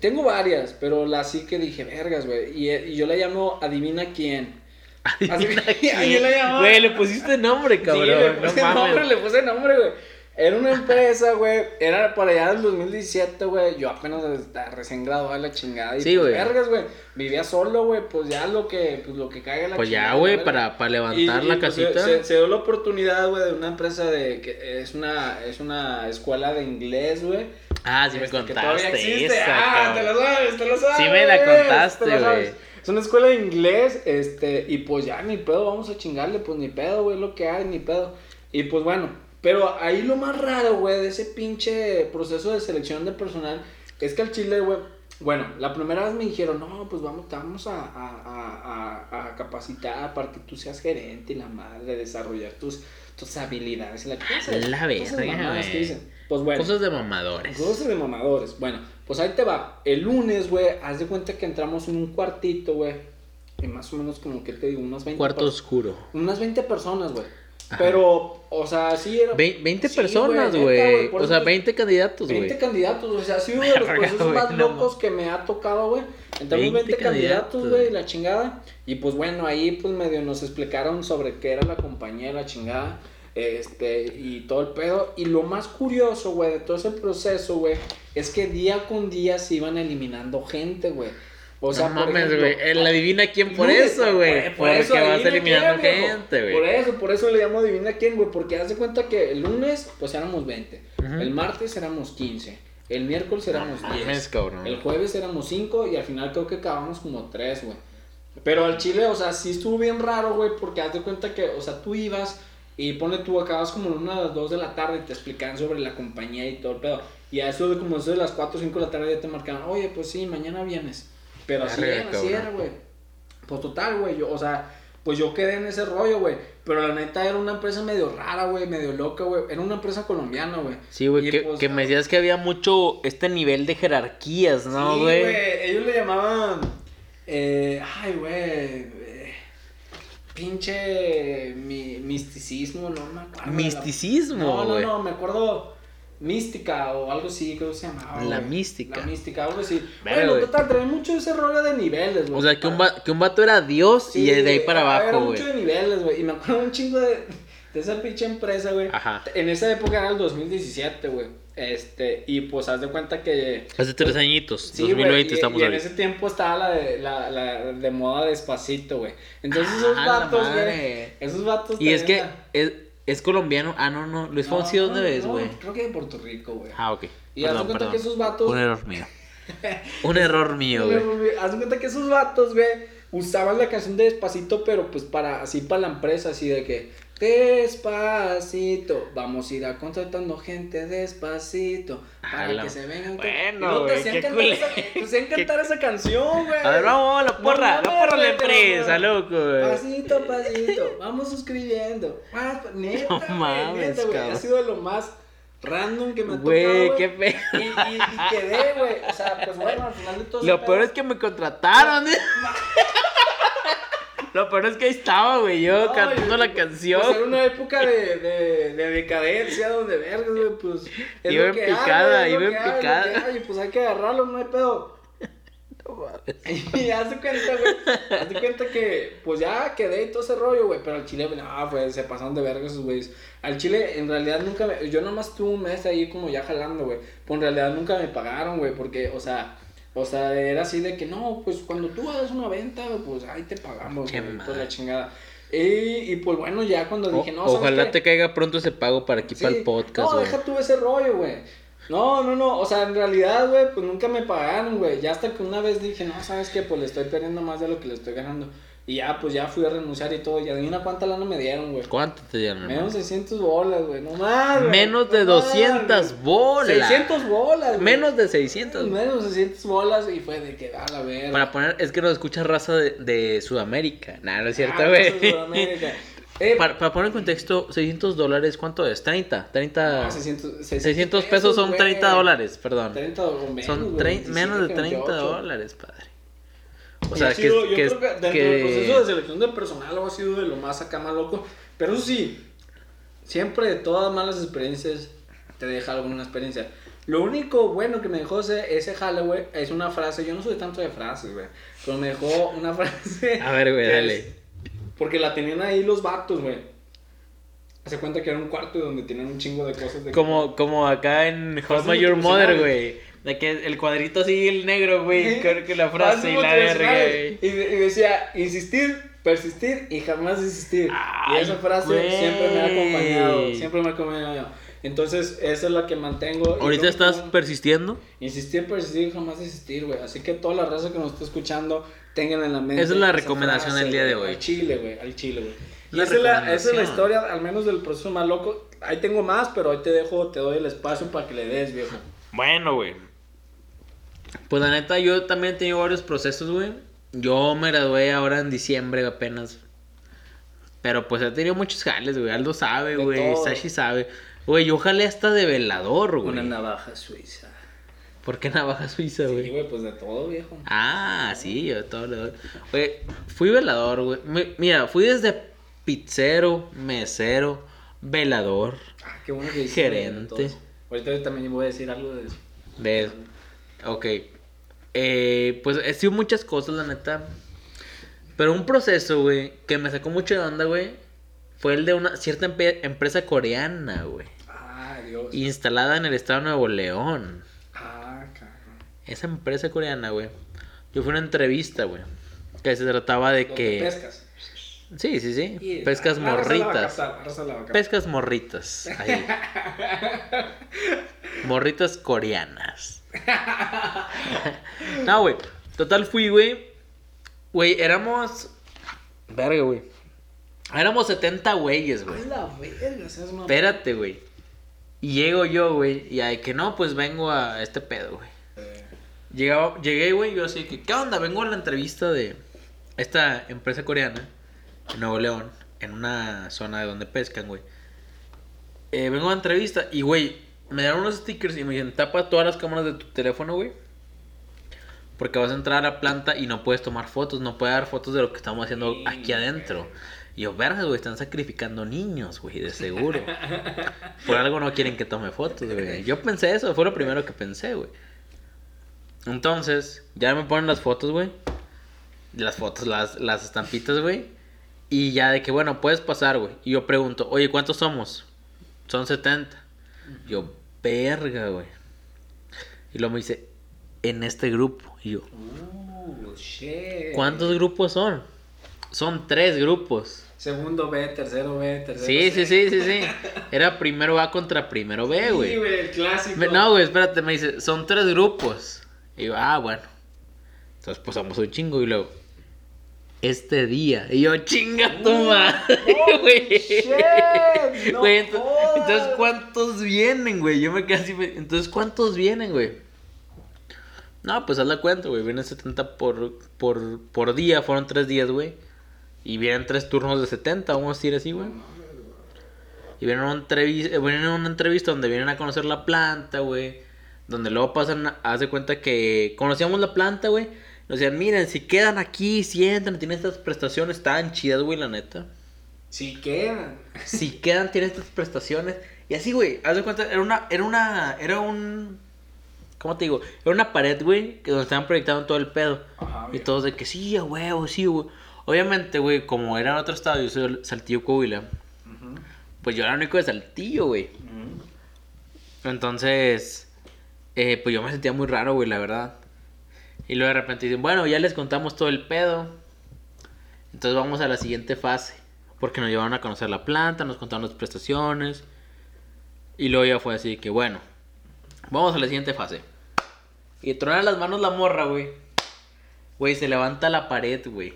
[SPEAKER 1] Tengo varias, pero la sí que dije, vergas, güey. Y, y yo la llamo Adivina quién.
[SPEAKER 2] Adivina
[SPEAKER 1] Así-
[SPEAKER 2] quién.
[SPEAKER 1] ahí la llamaba.
[SPEAKER 2] Güey, le pusiste nombre, cabrón.
[SPEAKER 1] sí, le
[SPEAKER 2] no
[SPEAKER 1] puse
[SPEAKER 2] mames.
[SPEAKER 1] nombre, le puse nombre, güey. Era una empresa, güey. Era para allá del 2017, güey. Yo apenas estaba recién graduado de la chingada. Y
[SPEAKER 2] Sí,
[SPEAKER 1] pues,
[SPEAKER 2] güey.
[SPEAKER 1] vergas, güey. Vivía solo, güey. Pues ya lo que, pues lo que caiga la
[SPEAKER 2] Pues ya,
[SPEAKER 1] chingada,
[SPEAKER 2] güey,
[SPEAKER 1] ¿verdad?
[SPEAKER 2] para, para
[SPEAKER 1] Y-
[SPEAKER 2] levantar
[SPEAKER 1] y,
[SPEAKER 2] la
[SPEAKER 1] pues,
[SPEAKER 2] casita.
[SPEAKER 1] Se, se dio la oportunidad, güey, de una empresa de que es una, es una escuela de inglés, güey.
[SPEAKER 2] Ah, sí me
[SPEAKER 1] Este, que todavía
[SPEAKER 2] contaste
[SPEAKER 1] existe.
[SPEAKER 2] esa,
[SPEAKER 1] ah, te lo sabes, te lo sabes.
[SPEAKER 2] Sí me la contaste, güey.
[SPEAKER 1] Es una escuela de inglés, este, y pues ya ni pedo, vamos a chingarle, pues ni pedo, güey, lo que hay, ni pedo. Y pues bueno, pero ahí lo más raro, güey, de ese pinche proceso de selección de personal, es que al chile, güey, bueno, la primera vez me dijeron, no, pues vamos, te vamos a, a, a, a, a capacitar para que tú seas gerente y la madre, desarrollar tus, tus habilidades y la cosa.
[SPEAKER 2] La
[SPEAKER 1] cosas
[SPEAKER 2] verga,
[SPEAKER 1] mamadas que
[SPEAKER 2] güey.
[SPEAKER 1] dicen. Pues bueno.
[SPEAKER 2] Cosas de mamadores.
[SPEAKER 1] Cosas de mamadores. Bueno, Pues ahí te va. El lunes, güey, haz de cuenta que entramos en un cuartito, güey. Y más o menos como que te digo, unas 20
[SPEAKER 2] Cuarto oscuro.
[SPEAKER 1] Unas 20 personas, güey. Pero, o sea, sí era.
[SPEAKER 2] Ve- 20
[SPEAKER 1] Sí,
[SPEAKER 2] personas, güey. O sea,
[SPEAKER 1] te-
[SPEAKER 2] 20 candidatos,
[SPEAKER 1] 20
[SPEAKER 2] güey.
[SPEAKER 1] candidatos, o sea, ha sido uno de los procesos más
[SPEAKER 2] no
[SPEAKER 1] locos que me ha tocado, güey. Entramos
[SPEAKER 2] 20
[SPEAKER 1] 20 candidatos,
[SPEAKER 2] candidatos.
[SPEAKER 1] güey, la chingada. Y pues bueno, ahí pues medio nos explicaron sobre qué era la compañía, la chingada. Este, y todo el pedo. Y lo más curioso, güey, de todo ese proceso, güey, es que día con día se iban eliminando gente, güey. O sea,
[SPEAKER 2] no
[SPEAKER 1] por
[SPEAKER 2] mames, güey. Él adivina quién por eso, güey.
[SPEAKER 1] por- por
[SPEAKER 2] Porque
[SPEAKER 1] eso
[SPEAKER 2] vas
[SPEAKER 1] adivina
[SPEAKER 2] eliminando
[SPEAKER 1] quién,
[SPEAKER 2] gente,
[SPEAKER 1] Por
[SPEAKER 2] güey.
[SPEAKER 1] eso, por eso le llamo adivina quién, güey. Porque haz de cuenta que el lunes, pues éramos 20.
[SPEAKER 2] Ujú.
[SPEAKER 1] El martes éramos 15. El miércoles éramos
[SPEAKER 2] No
[SPEAKER 1] 10.
[SPEAKER 2] mames, cabrón.
[SPEAKER 1] El jueves éramos 5 y al final creo que acabamos como 3, güey. Pero al chile, o sea, sí estuvo bien raro, güey, porque haz de cuenta que, o sea, tú ibas y pone tú, acabas como a una a las 2 de la tarde y te explicaban sobre la compañía y todo el pedo. Y a eso de como eso de las 4 o 5 de la tarde ya te marcaban, oye, pues sí, mañana vienes. Pero así era, así era, güey. Pues total, güey, yo, o sea, pues yo quedé en ese rollo, güey. Pero la neta era una empresa medio rara, güey, medio loca, güey. Era una empresa colombiana, güey.
[SPEAKER 2] Sí, güey, que,
[SPEAKER 1] pues,
[SPEAKER 2] que me decías que había mucho este nivel de jerarquías, ¿no,
[SPEAKER 1] Sí,
[SPEAKER 2] güey?
[SPEAKER 1] Ellos le llamaban. eh, ay, güey. eh, pinche mi- misticismo, no me acuerdo. de la-
[SPEAKER 2] Misticismo,
[SPEAKER 1] No, no,
[SPEAKER 2] güey.
[SPEAKER 1] no, me acuerdo. Mística o algo así, creo que se llamaba.
[SPEAKER 2] La
[SPEAKER 1] güey.
[SPEAKER 2] mística.
[SPEAKER 1] La mística, algo así. Bueno,
[SPEAKER 2] güey.
[SPEAKER 1] total, trae mucho ese rollo de niveles, güey.
[SPEAKER 2] O sea, que un, va- que un vato era Dios y de ahí para
[SPEAKER 1] Era
[SPEAKER 2] abajo, güey.
[SPEAKER 1] mucho de niveles, güey. Y me acuerdo un chingo de, de esa pinche empresa, güey.
[SPEAKER 2] Ajá.
[SPEAKER 1] En esa época era el 2017, güey. Este, y pues haz de cuenta que.
[SPEAKER 2] Hace tres añitos,
[SPEAKER 1] Sí,
[SPEAKER 2] 2020
[SPEAKER 1] güey, y-
[SPEAKER 2] estamos
[SPEAKER 1] y en ese tiempo estaba la de, la, la de moda despacito, güey. Entonces esos
[SPEAKER 2] Ah,
[SPEAKER 1] vatos, güey. Esos vatos.
[SPEAKER 2] Y es que es, es colombiano. Ah, no, no. Luis
[SPEAKER 1] No,
[SPEAKER 2] Fonsi, ¿dónde
[SPEAKER 1] no,
[SPEAKER 2] ves,
[SPEAKER 1] no,
[SPEAKER 2] güey?
[SPEAKER 1] creo que de Puerto Rico, güey.
[SPEAKER 2] Ah, ok.
[SPEAKER 1] Y haz cuenta que esos vatos.
[SPEAKER 2] Un error mío. Un error mío, güey.
[SPEAKER 1] Haz cuenta que esos vatos, güey, usaban la canción de Despacito, pero pues para, así para la empresa, así de que, despacito, vamos a ir a contratando gente despacito, para que se vengan. con-".
[SPEAKER 2] Bueno,
[SPEAKER 1] te
[SPEAKER 2] güey,
[SPEAKER 1] hacían cantar esa- te hacían cantar esa canción, güey.
[SPEAKER 2] A ver, vamos, la porra,
[SPEAKER 1] No
[SPEAKER 2] la porra de empresa, loco, güey.
[SPEAKER 1] Pasito, a pasito, vamos suscribiendo. Ah, neta,
[SPEAKER 2] No mames,
[SPEAKER 1] neta, güey, ha sido lo más random que me ha
[SPEAKER 2] Güey, qué feo.
[SPEAKER 1] Y, y, y quedé, güey. O sea, pues bueno, al final de todo.
[SPEAKER 2] Lo peor
[SPEAKER 1] pedo-
[SPEAKER 2] es que me contrataron. ¿eh? Lo peor es que ahí estaba, güey, yo
[SPEAKER 1] No,
[SPEAKER 2] cantando
[SPEAKER 1] y-
[SPEAKER 2] la canción.
[SPEAKER 1] Pues era una época de, de, de decadencia donde vergas, güey, pues. es
[SPEAKER 2] Iba en
[SPEAKER 1] hay,
[SPEAKER 2] picada, iba en
[SPEAKER 1] hay,
[SPEAKER 2] picada.
[SPEAKER 1] hay, y pues hay que agarrarlo, no hay pedo. Y haz de cuenta, güey. Haz de cuenta que, pues ya quedé y todo ese rollo, güey. Pero al chile, no, pues se pasaron de verga esos güeyes. Al chile, en realidad nunca me. Yo nomás tuve un mes ahí como ya jalando, güey. Pues en realidad nunca me pagaron, güey. Porque, o sea. O sea, era así de que no, pues cuando tú hagas una venta, pues ahí te pagamos,
[SPEAKER 2] Qué
[SPEAKER 1] güey. Toda la chingada. Y, y pues bueno, ya cuando dije, no, ¿sabes
[SPEAKER 2] ojalá te caiga pronto ese pago para aquí, para el podcast,
[SPEAKER 1] No,
[SPEAKER 2] güey.
[SPEAKER 1] deja tú ese rollo, güey. No, no, no. O sea, en realidad, güey, pues nunca me pagaron, güey. Ya hasta que una vez dije, no, ¿sabes qué? Pues le estoy perdiendo más de lo que le estoy ganando. Y ya, pues ya fui a renunciar y todo. Y adivina cuánta lana me dieron, güey.
[SPEAKER 2] ¿Cuánto te dieron, hermano?
[SPEAKER 1] Menos 600 bolas, güey. No más, güey.
[SPEAKER 2] Menos de
[SPEAKER 1] No más,
[SPEAKER 2] 200
[SPEAKER 1] güey.
[SPEAKER 2] bolas.
[SPEAKER 1] 600 bolas, güey.
[SPEAKER 2] Menos de 600.
[SPEAKER 1] Menos de 600 bolas y fue de que, a la verga.
[SPEAKER 2] Para poner, es que nos escucha raza de, de Sudamérica. Nah, no es cierto,
[SPEAKER 1] Ah,
[SPEAKER 2] güey.
[SPEAKER 1] eso es Sudamérica. Eh,
[SPEAKER 2] para, para poner en contexto, 600 dólares, ¿cuánto es? 30, 30.
[SPEAKER 1] no, 600,
[SPEAKER 2] 600 pesos son
[SPEAKER 1] güey.
[SPEAKER 2] 30 dólares, perdón.
[SPEAKER 1] 30 o menos,
[SPEAKER 2] Son
[SPEAKER 1] güey,
[SPEAKER 2] trein- menos de
[SPEAKER 1] 27,
[SPEAKER 2] 30
[SPEAKER 1] 28.
[SPEAKER 2] dólares, padre. O sea,
[SPEAKER 1] ha
[SPEAKER 2] que,
[SPEAKER 1] sido- yo
[SPEAKER 2] que,
[SPEAKER 1] creo que dentro
[SPEAKER 2] que-
[SPEAKER 1] del proceso de selección de personal ha sido de lo más acá más loco. Pero eso sí, siempre de todas malas experiencias te deja alguna experiencia. Lo único bueno que me dejó ese, ese jale, güey, es una frase. Yo no soy tanto de frases, güey. Pero me dejó una frase.
[SPEAKER 2] A ver, güey, dale.
[SPEAKER 1] es- porque la tenían ahí los vatos, güey. Hace cuenta que era un cuarto donde tenían un chingo de cosas de
[SPEAKER 2] Como, como acá en How Your Mother, güey. De que el cuadrito así, el negro, güey. Creo que la frase y la verga, güey.
[SPEAKER 1] Y, de- y decía, insistir, persistir y jamás desistir. y esa frase
[SPEAKER 2] güey.
[SPEAKER 1] siempre me ha acompañado, siempre me ha acompañado. Entonces, esa es la que mantengo.
[SPEAKER 2] ¿Ahorita estás persistiendo?
[SPEAKER 1] Insistir, persistir y jamás desistir, güey. Así que toda la raza que nos está escuchando, tengan en la mente.
[SPEAKER 2] Esa es la recomendación
[SPEAKER 1] frase,
[SPEAKER 2] del día de hoy.
[SPEAKER 1] Al chile, güey, al chile, güey. Y esa es, la, esa es la historia, al menos del proceso más loco. Ahí tengo más, pero hoy te dejo, te doy el espacio para que le des, viejo.
[SPEAKER 2] Bueno, güey. Pues la neta, yo también he tenido varios procesos, güey. Yo me gradué ahora en diciembre apenas. Pero pues he tenido muchos jales, güey. Aldo sabe, güey. Sashi sabe. Güey, yo jalé hasta de velador, güey.
[SPEAKER 1] Una navaja suiza.
[SPEAKER 2] ¿Por qué navaja suiza, güey?
[SPEAKER 1] Sí, güey, pues de todo, viejo.
[SPEAKER 2] Ah, sí, yo de todo doy. Güey, fui velador, güey. Mi- Mira, fui desde pizzero, mesero, velador,
[SPEAKER 1] Ah, qué bueno que
[SPEAKER 2] Gerente.
[SPEAKER 1] Ahorita también voy a decir algo de eso.
[SPEAKER 2] de... Ok. Eh, pues he sido muchas cosas, la neta. Pero un proceso, güey, que me sacó mucho de onda, güey, fue el de una cierta empresa coreana, güey.
[SPEAKER 1] Ah, Dios.
[SPEAKER 2] Instalada en el estado de Nuevo León.
[SPEAKER 1] Ah, cabrón.
[SPEAKER 2] Esa empresa coreana, güey. Yo fui a una entrevista, güey. Que se trataba de
[SPEAKER 1] ¿Dónde
[SPEAKER 2] que...
[SPEAKER 1] pescas?
[SPEAKER 2] Sí, sí, sí.
[SPEAKER 1] Y-
[SPEAKER 2] Pescas
[SPEAKER 1] ah, la a
[SPEAKER 2] morritas.
[SPEAKER 1] la.
[SPEAKER 2] Pescas morritas. Ahí. morritas coreanas. No, güey. Total fui, güey. Güey, éramos. Verga, güey. Éramos 70 güeyes, güey.
[SPEAKER 1] Ay, la verga, seas mamón.
[SPEAKER 2] Espérate, güey. Y llego yo, güey. Y hay que no, pues vengo a este pedo, güey.
[SPEAKER 1] Eh,
[SPEAKER 2] Llegaba, llegué, güey, yo así que, ¿qué onda? Vengo a la entrevista de esta empresa coreana en Nuevo León, en una zona de donde pescan, güey. Eh, vengo a la entrevista y, güey, me dieron unos stickers y me dijeron, tapa todas las cámaras de tu teléfono, güey. Porque vas a entrar a la planta y no puedes tomar fotos, no puedes dar fotos de lo que estamos haciendo aquí adentro. Y yo, verga, güey, están sacrificando niños, güey, de seguro. Por algo no quieren que tome fotos, güey. Yo pensé eso, fue lo primero que pensé, güey. Entonces, ya me ponen las fotos, güey. Las fotos, las, las estampitas, güey. Y ya de que, bueno, puedes pasar, güey. Y yo pregunto, oye, ¿cuántos somos? Son 70. Yo, verga, güey. Y luego me dice, en este grupo. Y yo,
[SPEAKER 1] Uh, shit.
[SPEAKER 2] ¿cuántos grupos son? Son tres grupos.
[SPEAKER 1] Segundo B, tercero B, tercero
[SPEAKER 2] Sí,
[SPEAKER 1] C.
[SPEAKER 2] sí, sí, sí, sí. Era primero A contra primero B,
[SPEAKER 1] Sí,
[SPEAKER 2] güey.
[SPEAKER 1] güey, el clásico.
[SPEAKER 2] No, güey, espérate, me dice, son tres grupos. Y yo, ah, bueno. Entonces, pues somos un chingo. Y luego, este día. Y yo, chinga tu madre, güey.
[SPEAKER 1] shit, no
[SPEAKER 2] Güey, ento- entonces, ¿cuántos vienen, güey? Yo me quedé así, entonces, ¿cuántos vienen, güey? No, pues haz la cuenta, güey. Vienen 70 por, por, por día, fueron tres días, güey. Y vienen tres turnos de 70, vamos a decir así, güey. Y vienen a una entrevista, vienen a una entrevista donde vienen a conocer la planta, güey. Donde luego pasan, haz de cuenta que conocíamos la planta, güey. Nos decían, miren, si quedan aquí, si entran, tienen estas prestaciones tan chidas, güey, la neta.
[SPEAKER 1] Sí quedan.
[SPEAKER 2] Si quedan, tienen estas prestaciones. Y así, güey, haz de cuenta, era una, era una, era un, ¿cómo te digo? Era una pared, güey, que donde estaban proyectando todo el pedo.
[SPEAKER 1] Ajá,
[SPEAKER 2] Y todos de que sí, a huevo, sí, güey. Obviamente, güey, como era en otro estado, yo soy Saltillo, Coahuila.
[SPEAKER 1] Ujú,
[SPEAKER 2] Pues yo era el único de Saltillo, güey. Entonces, eh, pues yo me sentía muy raro, güey, la verdad. Y luego de repente dicen, bueno, ya les contamos todo el pedo. Entonces vamos a la siguiente fase. Porque nos llevaron a conocer la planta, nos contaron las prestaciones. Y luego ya fue así que, bueno, vamos a la siguiente fase. Y truena las manos la morra, güey. Güey, se levanta la pared, güey.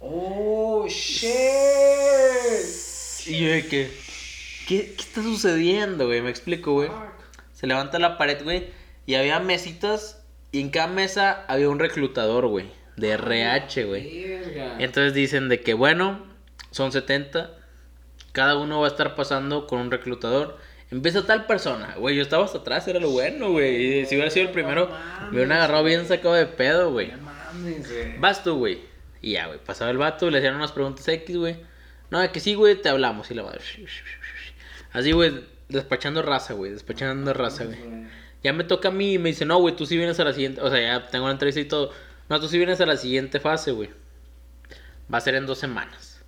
[SPEAKER 1] Oh, shit.
[SPEAKER 2] Y yo de que, ¿qué, qué está sucediendo, güey? Me explico, güey. Se levanta la pared, güey. Y había mesitas. Y en cada mesa había un reclutador, güey. De RH, güey.
[SPEAKER 1] Verga.
[SPEAKER 2] Entonces dicen de que, bueno, son 70. Cada uno va a estar pasando con un reclutador. Empieza tal persona. Güey, yo estaba hasta atrás, era lo bueno, güey. Si hubiera sido el primero, me hubieran agarrado bien sacado de pedo, güey.
[SPEAKER 1] Güey.
[SPEAKER 2] Vas tú, güey. Y ya, güey. Pasaba el vato, le hacían unas preguntas X, güey. No, de que sí, güey, te hablamos. Y la madre. Así, güey, despachando raza, güey. Despachando raza, güey. Ya me toca a mí y me dice, no, güey, tú sí vienes a la siguiente. O sea, ya tengo la entrevista y todo. No, tú sí vienes a la siguiente fase, güey. Va a ser en dos semanas.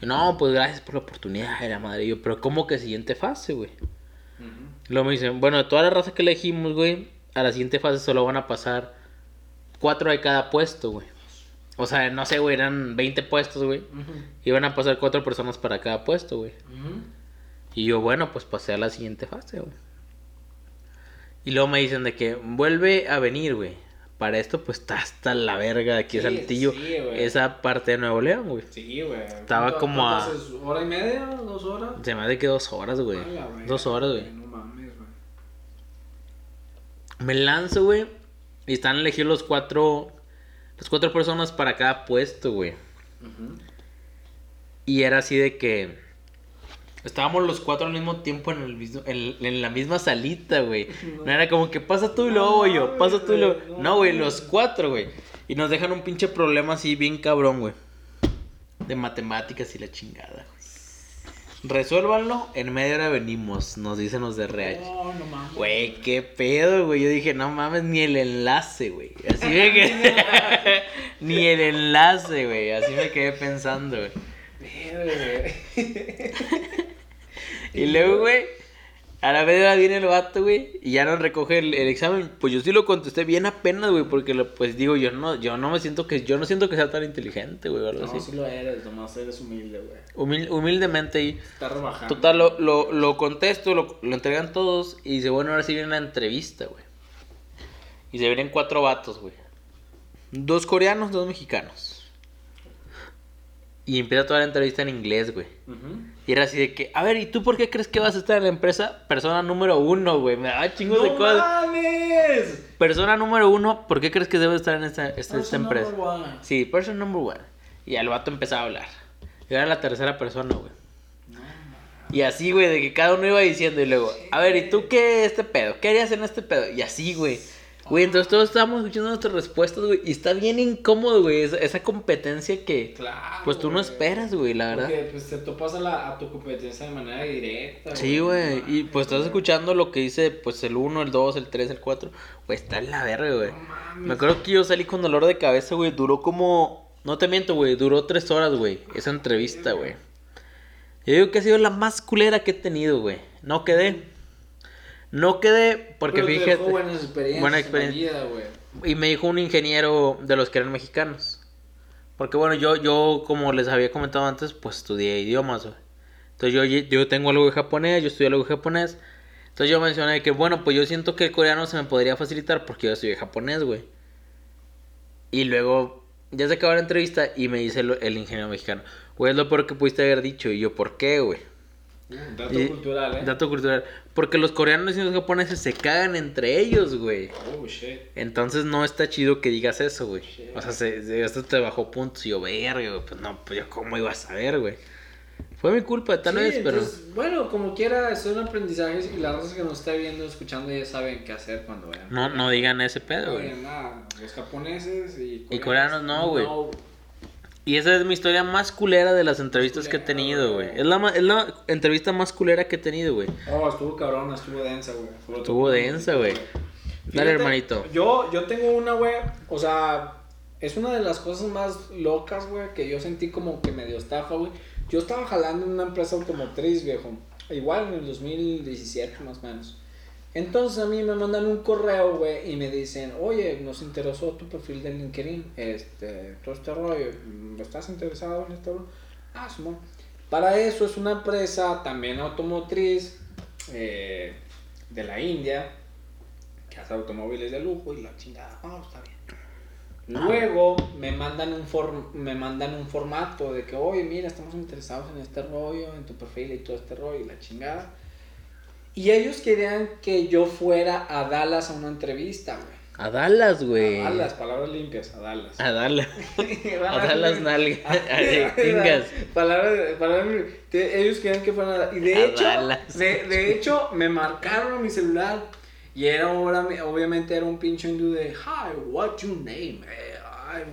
[SPEAKER 2] Y no, pues gracias por la oportunidad, de la madre. Y yo, pero ¿cómo que siguiente fase, güey?
[SPEAKER 1] Ujú.
[SPEAKER 2] Luego me dicen, bueno, de toda la raza que elegimos, güey, a la siguiente fase solo van a pasar cuatro de cada puesto, güey. O sea, no sé, güey, eran 20 puestos, güey. Iban a pasar cuatro personas para cada puesto, güey. Y yo, bueno, pues pasé a la siguiente fase, güey. Y luego me dicen de que vuelve a venir, güey. Para esto, pues está hasta la verga de aquí
[SPEAKER 1] Sí,
[SPEAKER 2] Saltillo.
[SPEAKER 1] sí, güey.
[SPEAKER 2] esa parte de Nuevo León, güey.
[SPEAKER 1] Sí, güey.
[SPEAKER 2] Estaba
[SPEAKER 1] ¿Cuánto-
[SPEAKER 2] como a-?
[SPEAKER 1] ¿Hora y media? ¿Dos horas?
[SPEAKER 2] Se me hace que dos horas, güey. Dos horas, güey.
[SPEAKER 1] No mames, güey.
[SPEAKER 2] Me lanzo, güey. Y están elegidos los cuatro. Las cuatro personas para cada puesto, güey. Y era así de que. Estábamos los cuatro al mismo tiempo en, el mismo, en, en la misma salita, güey. No. era como que pasa tú y luego voy yo, pasa tú y luego. No, güey, los cuatro, güey. Y nos dejan un pinche problema así bien cabrón, güey. De matemáticas y la chingada, güey. Resuélvanlo, en media hora venimos, nos dicen los de RH.
[SPEAKER 1] No, no mames.
[SPEAKER 2] Güey, qué pedo, güey. Yo dije, no mames, ni el enlace, güey. Así me quedé. ni el enlace, güey. Así me quedé pensando, güey. y luego, güey, a la media viene el vato, güey, y ya nos recoge el, el, examen. Pues yo sí lo contesté bien apenas, güey, porque lo, pues digo, yo no, yo no me siento que, yo no siento que sea tan inteligente, güey,
[SPEAKER 1] no, así. sí lo eres, nomás eres humilde, güey.
[SPEAKER 2] Humil, humildemente y.
[SPEAKER 1] Está rebajando.
[SPEAKER 2] Total, lo, lo, lo contesto, lo, lo entregan todos, y dice, bueno, ahora sí viene la entrevista, güey. Y se vienen cuatro vatos, güey. Dos coreanos, dos mexicanos. Y empieza toda la entrevista en inglés, güey. Uh -huh. Y era así de que, a ver, ¿y tú por qué crees que vas a estar en la empresa? Persona número uno, güey. Me da chingos
[SPEAKER 1] ¡No
[SPEAKER 2] de cosas.
[SPEAKER 1] mames!
[SPEAKER 2] Persona número uno, ¿por qué crees que debe estar en esta, esta, esta empresa?
[SPEAKER 1] number one.
[SPEAKER 2] Sí, person number one. Y el vato empezaba a hablar. Y era la tercera persona, güey. Y así, güey, de que cada uno iba diciendo y luego, a ver, ¿y tú qué este pedo? ¿Qué harías en este pedo? Y así, güey. Güey, entonces todos estábamos escuchando nuestras respuestas, güey. Y está bien incómodo, güey. Esa, esa competencia que.
[SPEAKER 1] Claro,
[SPEAKER 2] Pues tú no esperas, güey, la verdad.
[SPEAKER 1] Porque pues te topas a, la, a tu competencia de manera directa.
[SPEAKER 2] Sí, güey. Y pues estás escuchando lo que dice, pues el 1, el 2, el 3, el 4. Güey, está en la verga, güey.
[SPEAKER 1] No mames.
[SPEAKER 2] Me acuerdo que yo salí con dolor de cabeza, güey. Duró como. No te miento, güey. Duró tres horas, güey. Esa entrevista, güey. Yo digo que ha sido la más culera que he tenido, güey. No quedé. No quedé porque
[SPEAKER 1] Pero te
[SPEAKER 2] fíjate.
[SPEAKER 1] dejó buenas experiencias.
[SPEAKER 2] buena
[SPEAKER 1] en la
[SPEAKER 2] experiencia.
[SPEAKER 1] vida, güey.
[SPEAKER 2] Y me dijo un ingeniero de los que eran mexicanos. Porque bueno, yo, yo como les había comentado antes, pues estudié idiomas, güey. Entonces yo, yo tengo algo de japonés, yo estudié algo de japonés. Entonces yo mencioné que, bueno, pues yo siento que el coreano se me podría facilitar porque yo estudié japonés, güey. Y luego ya se acabó la entrevista y me dice el, el ingeniero mexicano, güey, es lo peor que pudiste haber dicho. Y yo, ¿por qué, güey?
[SPEAKER 1] Dato
[SPEAKER 2] Y-
[SPEAKER 1] cultural, ¿eh?
[SPEAKER 2] Dato cultural. Porque los coreanos y los japoneses se cagan entre ellos, güey.
[SPEAKER 1] Oh, shit.
[SPEAKER 2] Entonces no está chido que digas eso, güey.
[SPEAKER 1] Sí.
[SPEAKER 2] O sea, se, se- esto te bajó puntos y yo, verga, güey. Pues no, pues yo cómo iba a saber, güey. Fue mi culpa, tal
[SPEAKER 1] Sí,
[SPEAKER 2] vez, pero...
[SPEAKER 1] entonces, bueno, como quiera, son aprendizajes y las cosas que nos está viendo, escuchando, ya saben qué hacer cuando vean.
[SPEAKER 2] No, no digan ese pedo,
[SPEAKER 1] No
[SPEAKER 2] güey.
[SPEAKER 1] digan nada. Los japoneses y
[SPEAKER 2] Y coreanos no, güey. Y esa es mi historia más culera de las entrevistas que he tenido, güey. Es la, es la entrevista más culera que he tenido, güey.
[SPEAKER 1] Oh, estuvo cabrón, estuvo densa, güey.
[SPEAKER 2] Estuvo densa, güey. Dale, hermanito.
[SPEAKER 1] Yo, yo tengo una, güey, o sea, es una de las cosas más locas, güey, que yo sentí como que medio estafa, güey. Yo estaba jalando en una empresa automotriz, viejo. Igual en el 2017, más o menos. Entonces a mí me mandan un correo, güey, y me dicen, oye, nos interesó tu perfil de LinkedIn, este, todo este rollo, ¿estás interesado en esto? Ah, Simón. Para eso es una empresa también automotriz eh, de la India, que hace automóviles de lujo y la chingada, ah, está bien. Luego me mandan un form- me mandan un formato de que, oye, mira, estamos interesados en este rollo, en tu perfil y todo este rollo y la chingada. Y ellos querían que yo fuera a Dallas a una entrevista, güey.
[SPEAKER 2] A Dallas, güey.
[SPEAKER 1] A Dallas, palabras limpias, a Dallas.
[SPEAKER 2] A Dallas. A Dallas nalgas.
[SPEAKER 1] Palabras, palabras, ellos querían que fueran a Dallas. Y de
[SPEAKER 2] A
[SPEAKER 1] hecho,
[SPEAKER 2] Dallas.
[SPEAKER 1] de, de hecho, me marcaron a mi celular. Y era ahora, obviamente era un pinche hindú de, hi, what's your name? Eh, ay,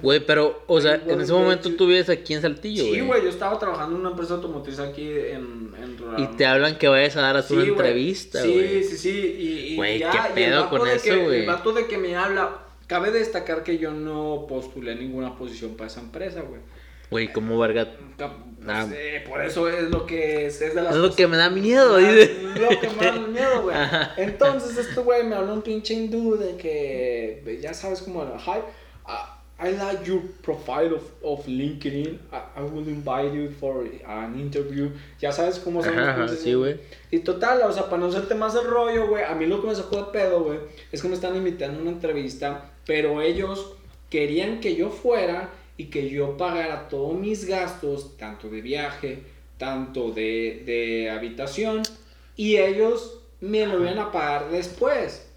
[SPEAKER 2] Güey, pero, o sea,
[SPEAKER 1] Güey,
[SPEAKER 2] en ese
[SPEAKER 1] güey,
[SPEAKER 2] momento
[SPEAKER 1] sí.
[SPEAKER 2] tú vives aquí en Saltillo,
[SPEAKER 1] Sí,
[SPEAKER 2] güey.
[SPEAKER 1] güey, yo estaba trabajando en una empresa automotriz aquí en, en
[SPEAKER 2] y te hablan que vayas a dar a
[SPEAKER 1] Sí,
[SPEAKER 2] una
[SPEAKER 1] güey.
[SPEAKER 2] entrevista, güey.
[SPEAKER 1] Sí, sí, sí. Y, y
[SPEAKER 2] Güey,
[SPEAKER 1] ya,
[SPEAKER 2] ¿qué
[SPEAKER 1] y
[SPEAKER 2] pedo
[SPEAKER 1] vato
[SPEAKER 2] con eso, güey?
[SPEAKER 1] El vato de que me habla. Cabe destacar que yo no postulé ninguna posición para esa empresa, güey.
[SPEAKER 2] Güey, ¿cómo verga? Ah.
[SPEAKER 1] sí, por eso es lo que es, es de las
[SPEAKER 2] Es lo que me da miedo, dice.
[SPEAKER 1] Lo que me da miedo, güey. Entonces, este güey me habló un pinche hindú de que, ya sabes cómo era, hi, uh, I like your profile of, of LinkedIn. I, I will invite you for an interview. Ya sabes cómo son
[SPEAKER 2] Ajá,
[SPEAKER 1] los
[SPEAKER 2] ajá, sí, güey.
[SPEAKER 1] y total, o sea, para no hacerte más el rollo, güey, a mí lo que me sacó de pedo, güey, es que me están invitando a una entrevista, pero ellos querían que yo fuera y que yo pagara todos mis gastos, tanto de viaje, tanto de, de habitación, y ellos me lo iban a pagar después.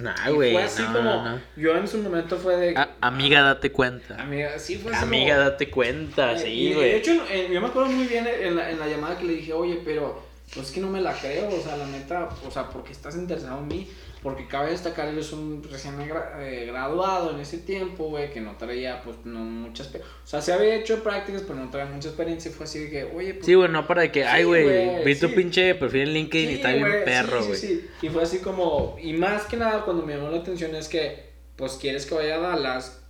[SPEAKER 2] Nah,
[SPEAKER 1] Y
[SPEAKER 2] güey.
[SPEAKER 1] fue así
[SPEAKER 2] no,
[SPEAKER 1] como,
[SPEAKER 2] no, no.
[SPEAKER 1] yo en su momento fue de...
[SPEAKER 2] A- amiga, date cuenta.
[SPEAKER 1] Amiga, sí fue así
[SPEAKER 2] Amiga,
[SPEAKER 1] como-
[SPEAKER 2] date cuenta,
[SPEAKER 1] eh, y
[SPEAKER 2] sí,
[SPEAKER 1] de
[SPEAKER 2] güey.
[SPEAKER 1] hecho, eh, yo me acuerdo muy bien en la, en la llamada que le dije, oye, pero pues es que no me la creo, o sea, la neta, o sea, porque estás interesado en mí, porque cabe destacar, él es un recién eh, graduado en ese tiempo, güey, que no traía, pues, no muchas, o sea, se había hecho prácticas, pero no traía mucha experiencia, y fue así de que, oye, pues,
[SPEAKER 2] Sí, güey, no para de que, ay,
[SPEAKER 1] Sí,
[SPEAKER 2] güey,
[SPEAKER 1] güey,
[SPEAKER 2] vi tu pinche perfil en LinkedIn y está bien perro, güey.
[SPEAKER 1] sí, sí. Y fue así como, y más que nada cuando me llamó la atención es que, pues quieres que vaya a Dallas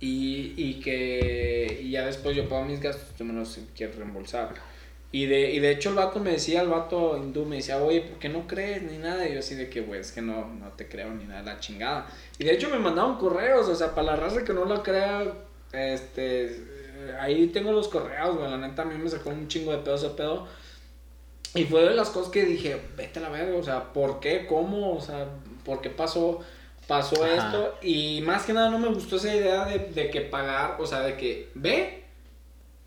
[SPEAKER 1] y, y que y ya después yo pago mis gastos, tú me los quieres reembolsar. Y de, y de hecho el vato me decía, el vato hindú me decía, oye, ¿por qué no crees ni nada? Y yo así de que, güey, es que no, no te creo ni nada, la chingada. Y de hecho me mandaron correos, o sea, para la raza que no la crea, este, ahí tengo los correos, güey, la neta a mí me sacó un chingo de pedo ese pedo. Y fue de las cosas que dije, vete a la verga, o sea, ¿por qué? ¿Cómo? O sea, ¿por qué pasó, pasó
[SPEAKER 2] Ajá.
[SPEAKER 1] esto? Y más que nada no me gustó esa idea de, de que pagar, o sea, de que ve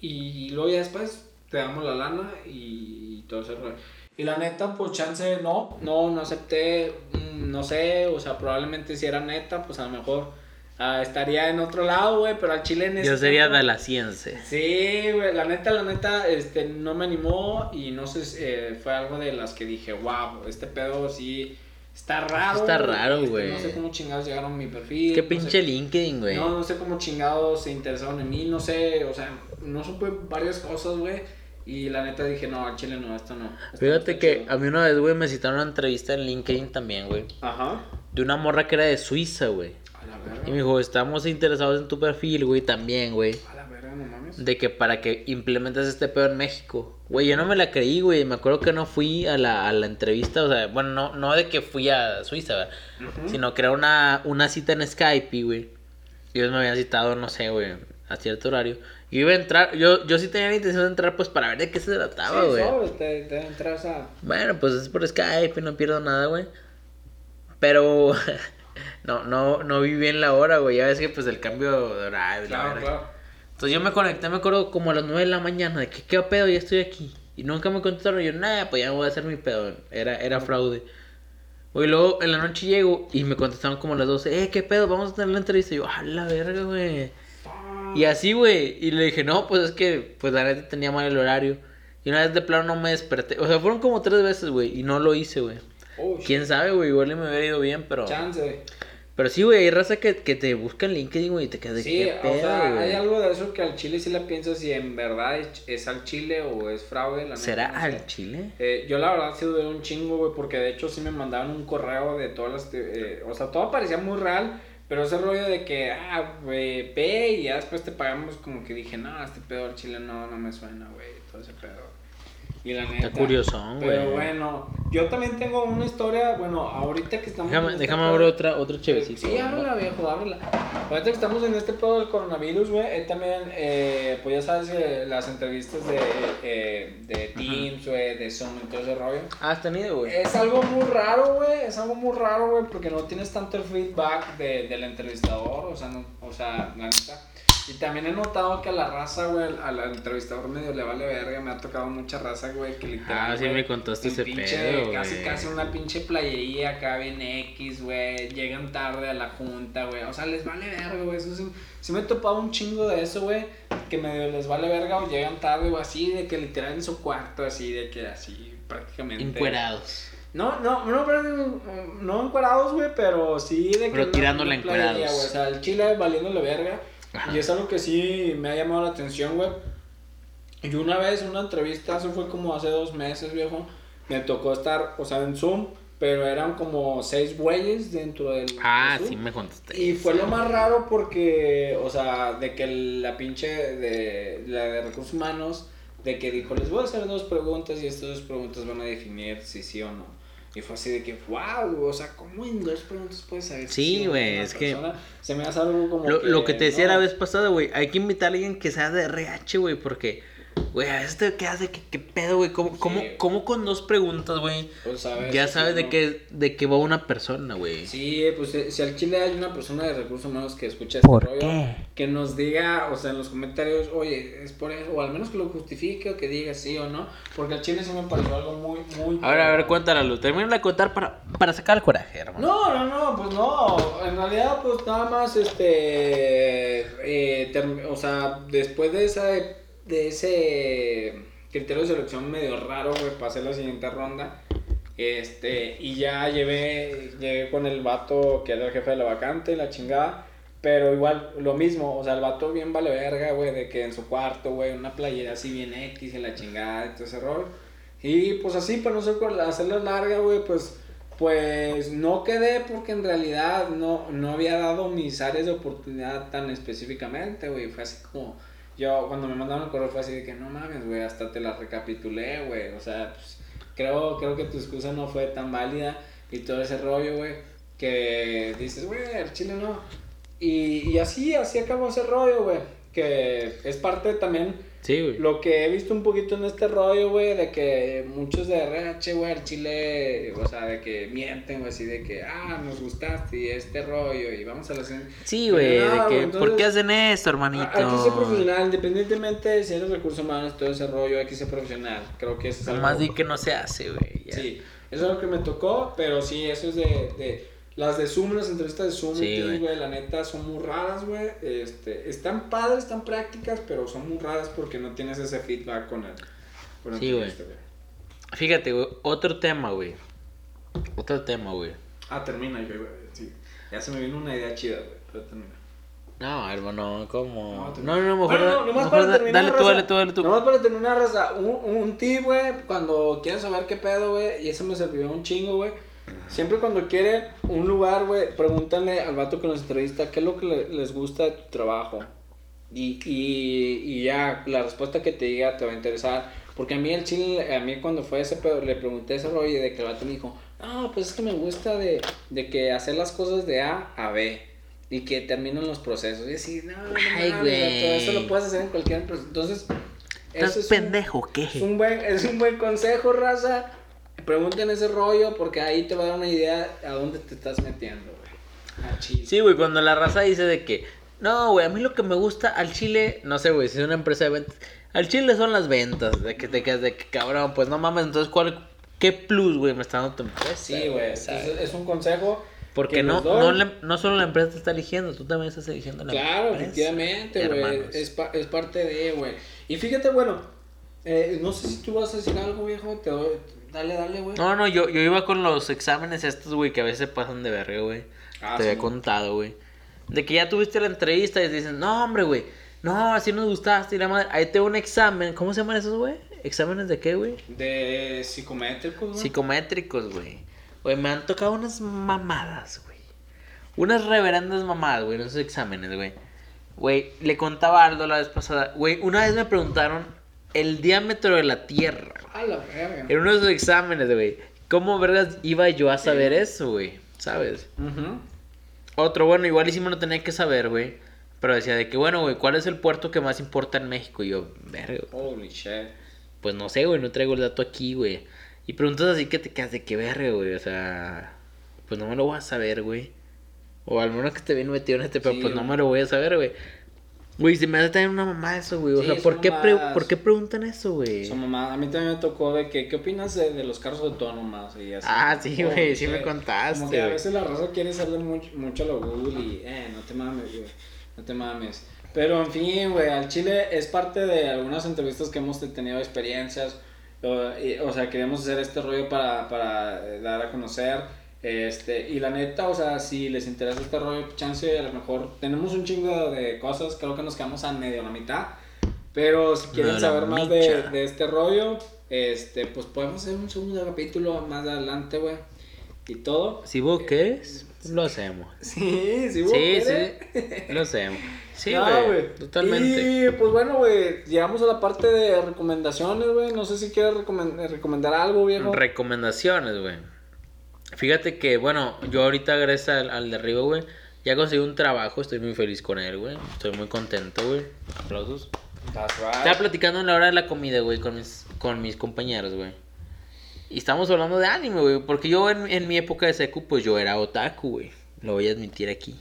[SPEAKER 1] y luego ya después te damos la lana y, todo ese rollo. Y la neta, pues chance, no, no, no acepté, mm, no sé, o sea, probablemente si era neta, pues a lo mejor ah, estaría en otro lado, güey, pero al chile en ese
[SPEAKER 2] Yo sería
[SPEAKER 1] tiempo-
[SPEAKER 2] de la ciencia.
[SPEAKER 1] Sí, güey, la neta, la neta, este, no me animó y no sé, eh, fue algo de las que dije, wow, este pedo sí está raro.
[SPEAKER 2] Está raro,
[SPEAKER 1] este,
[SPEAKER 2] güey.
[SPEAKER 1] no sé cómo chingados llegaron a mi perfil.
[SPEAKER 2] Qué
[SPEAKER 1] no
[SPEAKER 2] pinche
[SPEAKER 1] sé-
[SPEAKER 2] LinkedIn, güey.
[SPEAKER 1] No, no sé cómo chingados se interesaron en mí, no sé, o sea, no supe varias cosas, güey. Y la neta dije, no, al chile no, esto no. esto
[SPEAKER 2] Fíjate que
[SPEAKER 1] chido".
[SPEAKER 2] a mí una vez, güey, me citaron una entrevista en LinkedIn también, güey.
[SPEAKER 1] Ajá.
[SPEAKER 2] De una morra que era de Suiza, güey.
[SPEAKER 1] A la
[SPEAKER 2] Y me
[SPEAKER 1] verga.
[SPEAKER 2] dijo, estamos interesados en tu perfil, güey, también, güey.
[SPEAKER 1] A la verga, no mames.
[SPEAKER 2] De que para que implementes este pedo en México. Güey, yo no me la creí, güey. Me acuerdo que no fui a la, a la entrevista. O sea, bueno, no, no de que fui a Suiza, ¿verdad?
[SPEAKER 1] Ujú.
[SPEAKER 2] Sino que era una, una cita en Skype, güey. Ellos me habían citado, no sé, güey, a cierto horario. Iba a entrar, yo, yo sí tenía la intención de entrar, pues, para ver de qué se trataba,
[SPEAKER 1] Sí,
[SPEAKER 2] güey.
[SPEAKER 1] sobres, te, te entras a...
[SPEAKER 2] Bueno, pues es por Skype no pierdo nada, güey. Pero no, no, no vi bien la hora, güey. Ya ves que pues el cambio de horario. la
[SPEAKER 1] Claro, claro.
[SPEAKER 2] Entonces yo me conecté, me acuerdo como a las 9 de la mañana, de que qué pedo, ya estoy aquí. Y nunca me contestaron, yo, nada, pues ya voy a hacer mi pedo. Era, era fraude. Güey, luego en la noche llego y me contestaron como a las 12, eh, qué pedo, vamos a tener la entrevista. Y yo, a la verga, güey. Y así, güey. Y le dije, no, pues es que, pues la neta tenía mal el horario. Y una vez de plano no me desperté. O sea, fueron como tres veces, güey. Y no lo hice, güey.
[SPEAKER 1] Oh,
[SPEAKER 2] Quién sabe, güey. Igual y me hubiera ido bien, pero.
[SPEAKER 1] Chance, güey.
[SPEAKER 2] Pero sí, güey. Hay raza que, que te busca en LinkedIn, güey. Y te quedas de
[SPEAKER 1] Sí,
[SPEAKER 2] qué
[SPEAKER 1] o
[SPEAKER 2] pedo,
[SPEAKER 1] sea,
[SPEAKER 2] güey.
[SPEAKER 1] hay algo de eso que al chile sí la piensas si en verdad es, es al chile o es fraude. La
[SPEAKER 2] ¿Será
[SPEAKER 1] no sé.
[SPEAKER 2] al chile?
[SPEAKER 1] Eh, yo la verdad sí dudé un chingo, güey, porque de hecho sí me mandaban un correo de todas las... eh, o sea, todo parecía muy real, pero ese rollo de que, ah, güey, ve y ya después te pagamos, como que dije, no, este pedo al chile no, no me suena, güey, todo ese pedo. Y la neta...
[SPEAKER 2] Está curiosón, güey.
[SPEAKER 1] Pero bueno, yo también tengo una historia, bueno, ahorita que estamos... en
[SPEAKER 2] Déjame,
[SPEAKER 1] este
[SPEAKER 2] abrir otra, otro chevecito.
[SPEAKER 1] Sí, ábrela, viejo, ábrela. Ahorita que estamos en este pedo del coronavirus, güey, eh, también, eh, pues ya sabes, eh, las entrevistas de, eh, de Teams, güey, de Zoom y todo ese rollo.
[SPEAKER 2] Ah, has tenido, güey.
[SPEAKER 1] Es algo muy raro, güey, es algo muy raro, güey, porque no tienes tanto el feedback de, del entrevistador, o sea, no, o sea, la neta. Y también he notado que a la raza, güey, al, al entrevistador medio le vale verga, me ha tocado mucha raza, güey, que literal,
[SPEAKER 2] Ah, sí me contaste ese
[SPEAKER 1] pinche-
[SPEAKER 2] pedo,
[SPEAKER 1] Casi, casi una pinche playería acá bien X, güey. Llegan tarde a la junta, güey. O sea, les vale verga, güey. Eso sí, sí me he topado un chingo de eso, güey. Que medio les vale verga o llegan tarde, o así, de que literal en su cuarto, así, de que así, prácticamente.
[SPEAKER 2] Encuerados.
[SPEAKER 1] No, no, no, pero, no encuerados, güey, pero sí de que.
[SPEAKER 2] Pero
[SPEAKER 1] una-
[SPEAKER 2] tirándole
[SPEAKER 1] playería,
[SPEAKER 2] encuerados.
[SPEAKER 1] güey. O sea, el chile valiéndole verga.
[SPEAKER 2] Ajá.
[SPEAKER 1] Y es algo que sí me ha llamado la atención, güey. Y una vez, una entrevista, eso fue como hace dos meses, viejo. Me tocó estar, o sea, en Zoom, pero eran como seis güeyes dentro del.
[SPEAKER 2] Ah,
[SPEAKER 1] Zoom.
[SPEAKER 2] sí me contaste.
[SPEAKER 1] Y fue lo más raro porque, o sea, de que la pinche de la de recursos humanos, de que dijo, les voy a hacer dos preguntas y estas dos preguntas van a definir si sí o no. Y fue así de que, wow, o sea, ¿cómo en dos preguntas puedes saber
[SPEAKER 2] Sí, güey, es que-?
[SPEAKER 1] Se me hace algo como
[SPEAKER 2] Lo, lo que te decía
[SPEAKER 1] no.
[SPEAKER 2] la vez pasada, güey, hay que invitar a alguien que sea de RH, güey, porque, güey, a veces te quedas de que, qué pedo, güey, ¿cómo, cómo,
[SPEAKER 1] Sí.
[SPEAKER 2] cómo con dos preguntas, güey?
[SPEAKER 1] Pues, ¿sabes?
[SPEAKER 2] Ya
[SPEAKER 1] Sí,
[SPEAKER 2] sabes de
[SPEAKER 1] ¿no?
[SPEAKER 2] qué, de qué va una persona, güey.
[SPEAKER 1] Sí, pues eh, si al Chile hay una persona de recursos humanos que escucha este
[SPEAKER 2] ¿Por
[SPEAKER 1] rollo,
[SPEAKER 2] qué?
[SPEAKER 1] que nos diga, o sea, en los comentarios, oye, es por eso, o al menos que lo justifique o que diga sí o no, porque al Chile sí me pareció algo muy, muy...
[SPEAKER 2] A ver, a ver, cuéntala, Lu. Termina de contar para, para sacar el coraje, hermano.
[SPEAKER 1] No, no, no, pues no, en realidad pues nada más, este, eh, term- o sea, después de esa, de ese, criterio de selección medio raro, güey, pasé la siguiente ronda. Este, y ya llevé, llegué con el vato que era el jefe de la vacante, la chingada. Pero igual, lo mismo, o sea, el vato bien vale verga, güey, de que en su cuarto, güey, una playera así bien X y la chingada y todo ese rol. Y pues así, para no sé, hacerla larga, güey, pues, pues no quedé porque en realidad no, no había dado mis áreas de oportunidad tan específicamente, güey. Fue así como, yo cuando me mandaron el correo fue así de que no mames, güey, hasta te la recapitulé, güey. O sea, pues, creo, creo que tu excusa no fue tan válida y todo ese rollo, güey, que dices, güey, el chile no. Y, y así, así acabó ese rollo, güey. Que es parte también
[SPEAKER 2] Sí, güey.
[SPEAKER 1] lo que he visto un poquito en este rollo, güey, de que muchos de RH, güey, el chile, o sea, de que mienten, güey, así de que, ah, nos gustaste y este rollo y vamos a la cena.
[SPEAKER 2] Sí, güey,
[SPEAKER 1] No,
[SPEAKER 2] de que,
[SPEAKER 1] entonces,
[SPEAKER 2] ¿por qué hacen esto, hermanito?
[SPEAKER 1] Hay que ser profesional, independientemente de si eres recursos humanos, todo ese rollo, hay que ser profesional. Creo que eso es algo.
[SPEAKER 2] Nomás di que no se hace, güey.
[SPEAKER 1] Sí, eso es lo que me tocó, pero sí, eso es de. de las de Zoom, las entrevistas de Zoom,
[SPEAKER 2] Sí, güey.
[SPEAKER 1] güey, la neta son muy raras, güey. Este, están padres, están prácticas, pero son muy raras porque no tienes ese feedback con el. Con el
[SPEAKER 2] Sí, güey. Fíjate, güey, otro tema, güey. Otro tema, güey.
[SPEAKER 1] Ah, termina, güey, güey. Sí. Ya se me vino una idea chida, güey. Pero termina.
[SPEAKER 2] No, hermano, ¿cómo?
[SPEAKER 1] No,
[SPEAKER 2] No, no, mejor,
[SPEAKER 1] Bueno, no, nomás
[SPEAKER 2] mejor
[SPEAKER 1] para terminar,
[SPEAKER 2] dale tú,
[SPEAKER 1] raza.
[SPEAKER 2] dale tú, dale tú.
[SPEAKER 1] Nomás para terminar, raza. Un, un tip, güey, cuando quieres saber qué pedo, güey, y eso me sirvió un chingo, güey. Siempre cuando quieren un lugar, güey, pregúntale al vato que nos entrevista qué es lo que le- les gusta de tu trabajo. Y, y, y ya, la respuesta que te diga te va a interesar. Porque a mí el chile, a mí cuando fue ese pedo, le pregunté ese rollo y de que el vato me dijo, no, pues es que me gusta de, de que hacer las cosas de A a B. Y que terminan los procesos. Y así, no, no,
[SPEAKER 2] Ay, güey.
[SPEAKER 1] vato, eso lo puedes hacer en cualquier empresa. Entonces,
[SPEAKER 2] ¿Estás
[SPEAKER 1] eso es un-
[SPEAKER 2] pendejo,
[SPEAKER 1] es
[SPEAKER 2] qué?
[SPEAKER 1] un buen, es un buen consejo, raza. Pregunten ese rollo porque ahí te va a dar una idea a dónde te estás metiendo, güey. A chile.
[SPEAKER 2] Sí, güey, cuando la raza dice de que, no, güey, a mí lo que me gusta al chile, no sé, güey, si es una empresa de ventas, al chile son las ventas, de que te quedas de que, cabrón, pues no mames, entonces, ¿cuál, qué plus, güey, me está dando tu empresa?
[SPEAKER 1] Sí, güey. es un consejo.
[SPEAKER 2] Porque
[SPEAKER 1] que
[SPEAKER 2] no, no, la- no solo la empresa te está eligiendo, tú también estás eligiendo la
[SPEAKER 1] Claro,
[SPEAKER 2] empresa.
[SPEAKER 1] efectivamente, güey. Es, pa- es parte de, güey. Y fíjate, bueno, eh, no sé si tú vas a decir algo, viejo. Te doy, dale, dale, güey.
[SPEAKER 2] No, no, yo, yo iba con los exámenes estos, güey, que a veces pasan de verga, güey.
[SPEAKER 1] Ah,
[SPEAKER 2] te
[SPEAKER 1] sí.
[SPEAKER 2] había contado, güey. De que ya tuviste la entrevista y te dicen, no, hombre, güey. No, así nos gustaste y la madre. Ahí te un examen. ¿Cómo se llaman esos, güey? ¿Exámenes de qué, güey?
[SPEAKER 1] De psicométricos, ¿no?
[SPEAKER 2] Psicométricos, güey. Güey, me han tocado unas mamadas, güey. Unas reverendas mamadas, güey, en esos exámenes, güey. Güey, le contaba a Aldo la vez pasada. Güey, una vez me preguntaron el diámetro de la Tierra. Güey.
[SPEAKER 1] A la verga.
[SPEAKER 2] En uno de esos exámenes, güey. ¿Cómo vergas iba yo a saber eso, güey? ¿Sabes? Otro, bueno, igual hicimos no tenía que saber, güey. Pero decía de que, bueno, güey, ¿cuál es el puerto que más importa en México? Y yo, verga,
[SPEAKER 1] Holy shit.
[SPEAKER 2] pues no sé, güey, no traigo el dato aquí, güey. Y preguntas así que te quedas de que verga, güey. O sea, pues no me lo voy a saber, güey. O al menos que esté bien metido en este, pero
[SPEAKER 1] Sí,
[SPEAKER 2] pues no me lo voy a saber, güey. Güey, se me hace también una mamá eso, güey. O
[SPEAKER 1] Sí,
[SPEAKER 2] sea,
[SPEAKER 1] son
[SPEAKER 2] ¿por qué, pre-. ¿por qué preguntan eso, güey?
[SPEAKER 1] Su mamá, a mí también me tocó de que, ¿qué opinas de, de los carros autónomos? Y así.
[SPEAKER 2] Ah, sí, güey, sí me contaste,
[SPEAKER 1] Como que a veces la raza quiere saber mucho, mucho a lo Google y, eh, no te mames, güey, no te mames. Pero en fin, güey, al Chile es parte de algunas entrevistas que hemos tenido experiencias. O, y- o sea, queremos hacer este rollo para, para eh, dar a conocer. Este, y la neta, o sea, si les interesa este rollo, chance, a lo mejor tenemos un chingo de cosas, creo que nos quedamos a medio la mitad. Pero si quieren
[SPEAKER 2] No,
[SPEAKER 1] saber más de, de este rollo, este, pues podemos hacer un segundo capítulo más adelante, güey. Y todo.
[SPEAKER 2] Si vos querés, lo hacemos.
[SPEAKER 1] Sí, sí,
[SPEAKER 2] Sí,
[SPEAKER 1] güey.
[SPEAKER 2] sí, lo hacemos. Sí,
[SPEAKER 1] No,
[SPEAKER 2] güey, totalmente.
[SPEAKER 1] Y pues bueno, güey, llegamos a la parte de recomendaciones, güey. No sé si quieres recomen- eh, recomendar algo, viejo.
[SPEAKER 2] Recomendaciones, güey. Fíjate que, bueno, yo ahorita gracias al, al de arriba, güey, ya conseguí un trabajo, estoy muy feliz con él, güey. Estoy muy contento, güey. Aplausos.
[SPEAKER 1] That's right.
[SPEAKER 2] Estaba platicando en la hora de la comida, güey, con mis, con mis compañeros, güey. Y estamos hablando de anime, güey. Porque yo en, en mi época de secu, pues yo era otaku, güey. Lo voy a admitir aquí.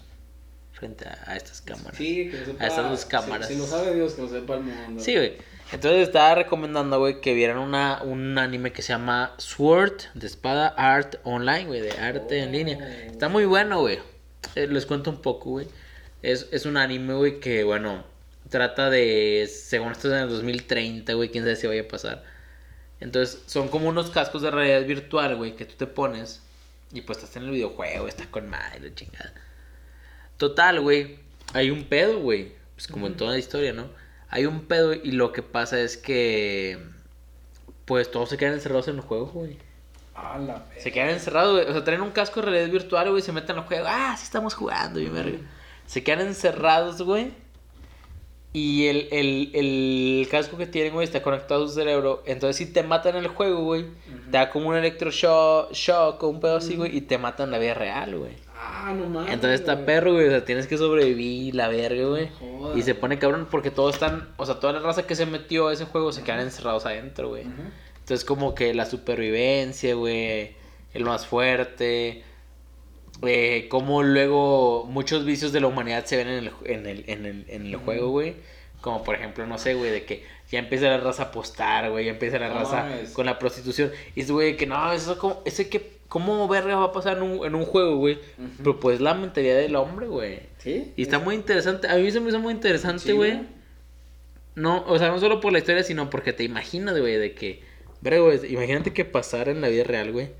[SPEAKER 2] Frente a, a estas cámaras.
[SPEAKER 1] Sí, que lo sepa.
[SPEAKER 2] A estas dos
[SPEAKER 1] si-
[SPEAKER 2] cámaras.
[SPEAKER 1] Si, lo sabe Dios, que lo sepa el mundo.
[SPEAKER 2] Sí, güey. Entonces estaba recomendando, güey, que vieran una, un anime que se llama Sword de espada art online, güey, de arte en línea. Está muy bueno, güey. Eh, les cuento un poco, güey. Es, es un anime, güey, que, bueno, trata de, según esto es en el 2030, güey, quién sabe si vaya a pasar. Entonces, son como unos cascos de realidad virtual, güey, que tú te pones y pues estás en el videojuego, estás con madre, chingada. Total, güey, hay un pedo, güey, pues como en toda la historia, ¿no? Hay un pedo y lo que pasa es que, pues todos se quedan encerrados en el juego, güey.
[SPEAKER 1] A la
[SPEAKER 2] Se quedan encerrados, güey. O sea, traen un casco de realidad virtual, güey, y se meten al juego. Ah, sí estamos jugando, y verga. Se quedan encerrados, güey. Y el, el, el casco que tienen, güey, está conectado a su cerebro. Entonces, si te matan en el juego, güey, te da como un electroshock shock o un pedo así, güey, y te matan en la vida real, güey.
[SPEAKER 1] Ah, no mames.
[SPEAKER 2] Entonces está
[SPEAKER 1] güey.
[SPEAKER 2] perro, güey. O sea, tienes que sobrevivir la verga, güey.
[SPEAKER 1] Joder.
[SPEAKER 2] Y se pone cabrón porque todos están. O sea, toda la raza que se metió a ese juego se quedan encerrados adentro, güey. Entonces, como que la supervivencia, güey. El más fuerte. Eh, como luego muchos vicios de la humanidad se ven en el, en el, en el, en el juego, güey. Como por ejemplo, no sé, güey, de que ya empieza la raza a apostar, güey. Ya empieza la
[SPEAKER 1] No
[SPEAKER 2] raza
[SPEAKER 1] mames.
[SPEAKER 2] con la prostitución. Y es, güey, que no, eso como, eso que, ¿cómo verga va a pasar en un, en un juego, güey? Pero pues la mentalidad del hombre, güey.
[SPEAKER 1] ¿Sí?
[SPEAKER 2] Y está muy interesante. A mí se me hizo muy interesante, güey. no, o sea, no solo por la historia, sino porque te imaginas, güey, de que. Verga, güey, imagínate que pasara en la vida real, güey.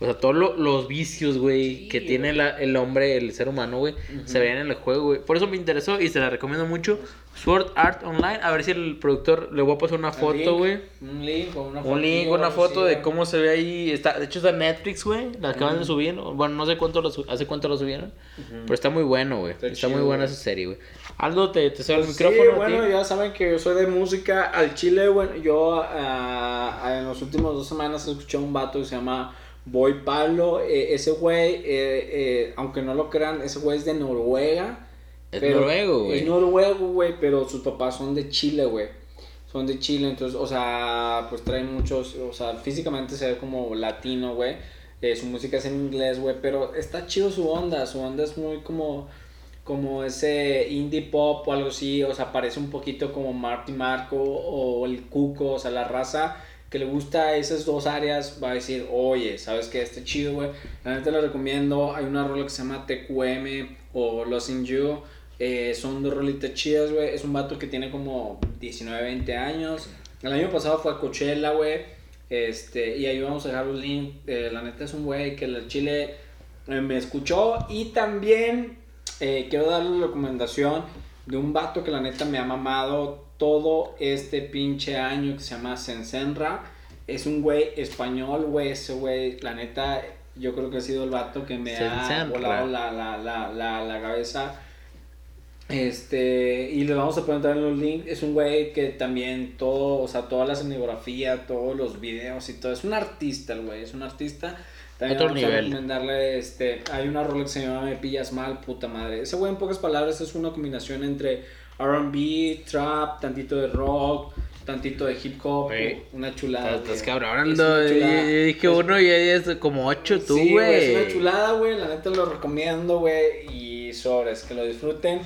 [SPEAKER 2] O sea, todos lo- los vicios, güey,
[SPEAKER 1] Sí,
[SPEAKER 2] que tiene la- el hombre, el ser humano, güey, se veían en el juego, güey. Por eso me interesó y se la recomiendo mucho. Sword Art Online. A ver si el productor le voy a pasar una
[SPEAKER 1] Un
[SPEAKER 2] foto, güey.
[SPEAKER 1] Un link o una foto.
[SPEAKER 2] Un link, una foto de cómo se ve ahí. Está, de hecho, está Netflix, güey. La acaban de subir. ¿no? Bueno, no sé cuánto lo hace cuánto lo subieron. Pero está muy bueno, güey.
[SPEAKER 1] Está
[SPEAKER 2] Está, muy buena
[SPEAKER 1] güey.
[SPEAKER 2] esa serie, güey. Aldo, te, te sale el
[SPEAKER 1] Pues
[SPEAKER 2] micrófono.
[SPEAKER 1] Sí, bueno, ya saben que yo soy de música. Al chile, bueno, yo ah, en los últimos dos semanas escuché a un vato que se llama Boy Pablo. Eh, ese güey, eh, eh, aunque no lo crean, ese güey es de Noruega.
[SPEAKER 2] Es
[SPEAKER 1] pero-
[SPEAKER 2] noruego, güey.
[SPEAKER 1] Es noruego, güey, pero sus papás son de Chile, güey. Son de Chile, entonces, o sea, pues traen muchos, o sea, físicamente se ve como latino, güey. Su música es en inglés, güey, pero está chido su onda, su onda es muy como, como ese indie pop o algo así, o sea, parece un poquito como Marty Marco o el Cuco, o sea, la raza que le gusta esas dos áreas va a decir, oye, ¿sabes qué? Está chido, güey. La neta lo recomiendo. Hay una rola que se llama TQM o Lost in You. Eh, son dos rolitas chidas, güey. Es un vato que tiene como 19, 20 años. El año pasado fue a Coachella, güey. Este, y ahí vamos a dejar un link. Eh, la neta es un güey que el chile eh, me escuchó. Y también eh, quiero darle la recomendación de un vato que la neta me ha mamado todo este pinche año que se llama Sensenra. Es un güey español, güey. Ese güey, la neta, yo creo que ha sido el vato que me ha volado la, la, la, la, la cabeza. Este, y le vamos a poner también los links. Es un güey que también todo, o sea, toda la escenografía, todos los videos y todo. Es un artista, el güey, es un artista. También
[SPEAKER 2] Otro
[SPEAKER 1] vamos a
[SPEAKER 2] nivel.
[SPEAKER 1] recomendarle, este, hay una rola que se llama Me Pillas Mal, puta madre. Ese güey, en pocas palabras, es una combinación entre RB, trap, tantito de rock, tantito de hip hop. Una chulada.
[SPEAKER 2] Estás cabrón,
[SPEAKER 1] Es
[SPEAKER 2] Yo dije
[SPEAKER 1] Es-
[SPEAKER 2] uno y ahí es como ocho tú,
[SPEAKER 1] Sí,
[SPEAKER 2] güey.
[SPEAKER 1] Es una chulada, güey. La neta lo recomiendo, güey. Y sobres, que lo disfruten.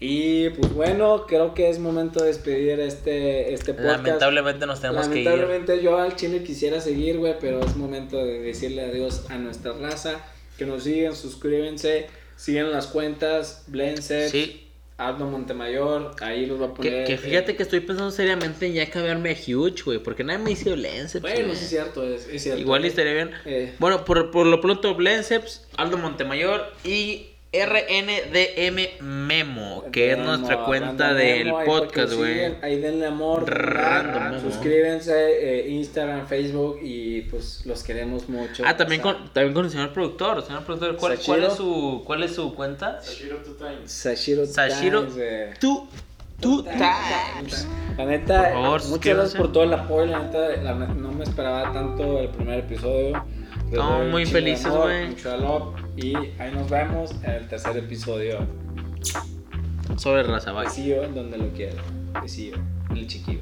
[SPEAKER 1] Y pues bueno, creo que es momento de despedir este, este podcast.
[SPEAKER 2] Lamentablemente nos tenemos que ir.
[SPEAKER 1] Lamentablemente yo al chile quisiera seguir, güey, pero es momento de decirle adiós a nuestra raza. Que nos sigan, suscríbanse, sigan las cuentas, Blenset,
[SPEAKER 2] Sí,
[SPEAKER 1] Aldo Montemayor, ahí los va a
[SPEAKER 2] que,
[SPEAKER 1] poner.
[SPEAKER 2] que
[SPEAKER 1] eh,
[SPEAKER 2] fíjate que estoy pensando seriamente en ya cambiarme a Huge, güey. Porque nadie me hizo Lenceps.
[SPEAKER 1] Bueno, sí es cierto, es, es cierto.
[SPEAKER 2] Igual estaría bien.
[SPEAKER 1] Eh,
[SPEAKER 2] Bueno, por, por lo pronto, Blenceps, Aldo Montemayor y RNDM Memo, que es nuestra cuenta
[SPEAKER 1] Random
[SPEAKER 2] del
[SPEAKER 1] Memo,
[SPEAKER 2] podcast, güey.
[SPEAKER 1] Ahí denle amor,
[SPEAKER 2] Random Memo.
[SPEAKER 1] suscríbanse, eh, Instagram, Facebook y pues los queremos mucho.
[SPEAKER 2] Ah, también
[SPEAKER 1] O sea,
[SPEAKER 2] con, también con el señor productor. Señor productor, ¿cuál,
[SPEAKER 1] Sashiro.
[SPEAKER 2] cuál es su, ¿cuál es su cuenta?
[SPEAKER 1] Sashiro,
[SPEAKER 2] Sashiro.
[SPEAKER 1] Times, eh.
[SPEAKER 2] Tú, tú, times.
[SPEAKER 1] La neta,
[SPEAKER 2] favor,
[SPEAKER 1] muchas gracias por todo el apoyo. La neta, la no me esperaba tanto el primer episodio. Un
[SPEAKER 2] muy felices, güey.
[SPEAKER 1] Y ahí nos vemos en el tercer episodio.
[SPEAKER 2] Sobre raza, bye.
[SPEAKER 1] Donde lo. Besillo, el chiquillo.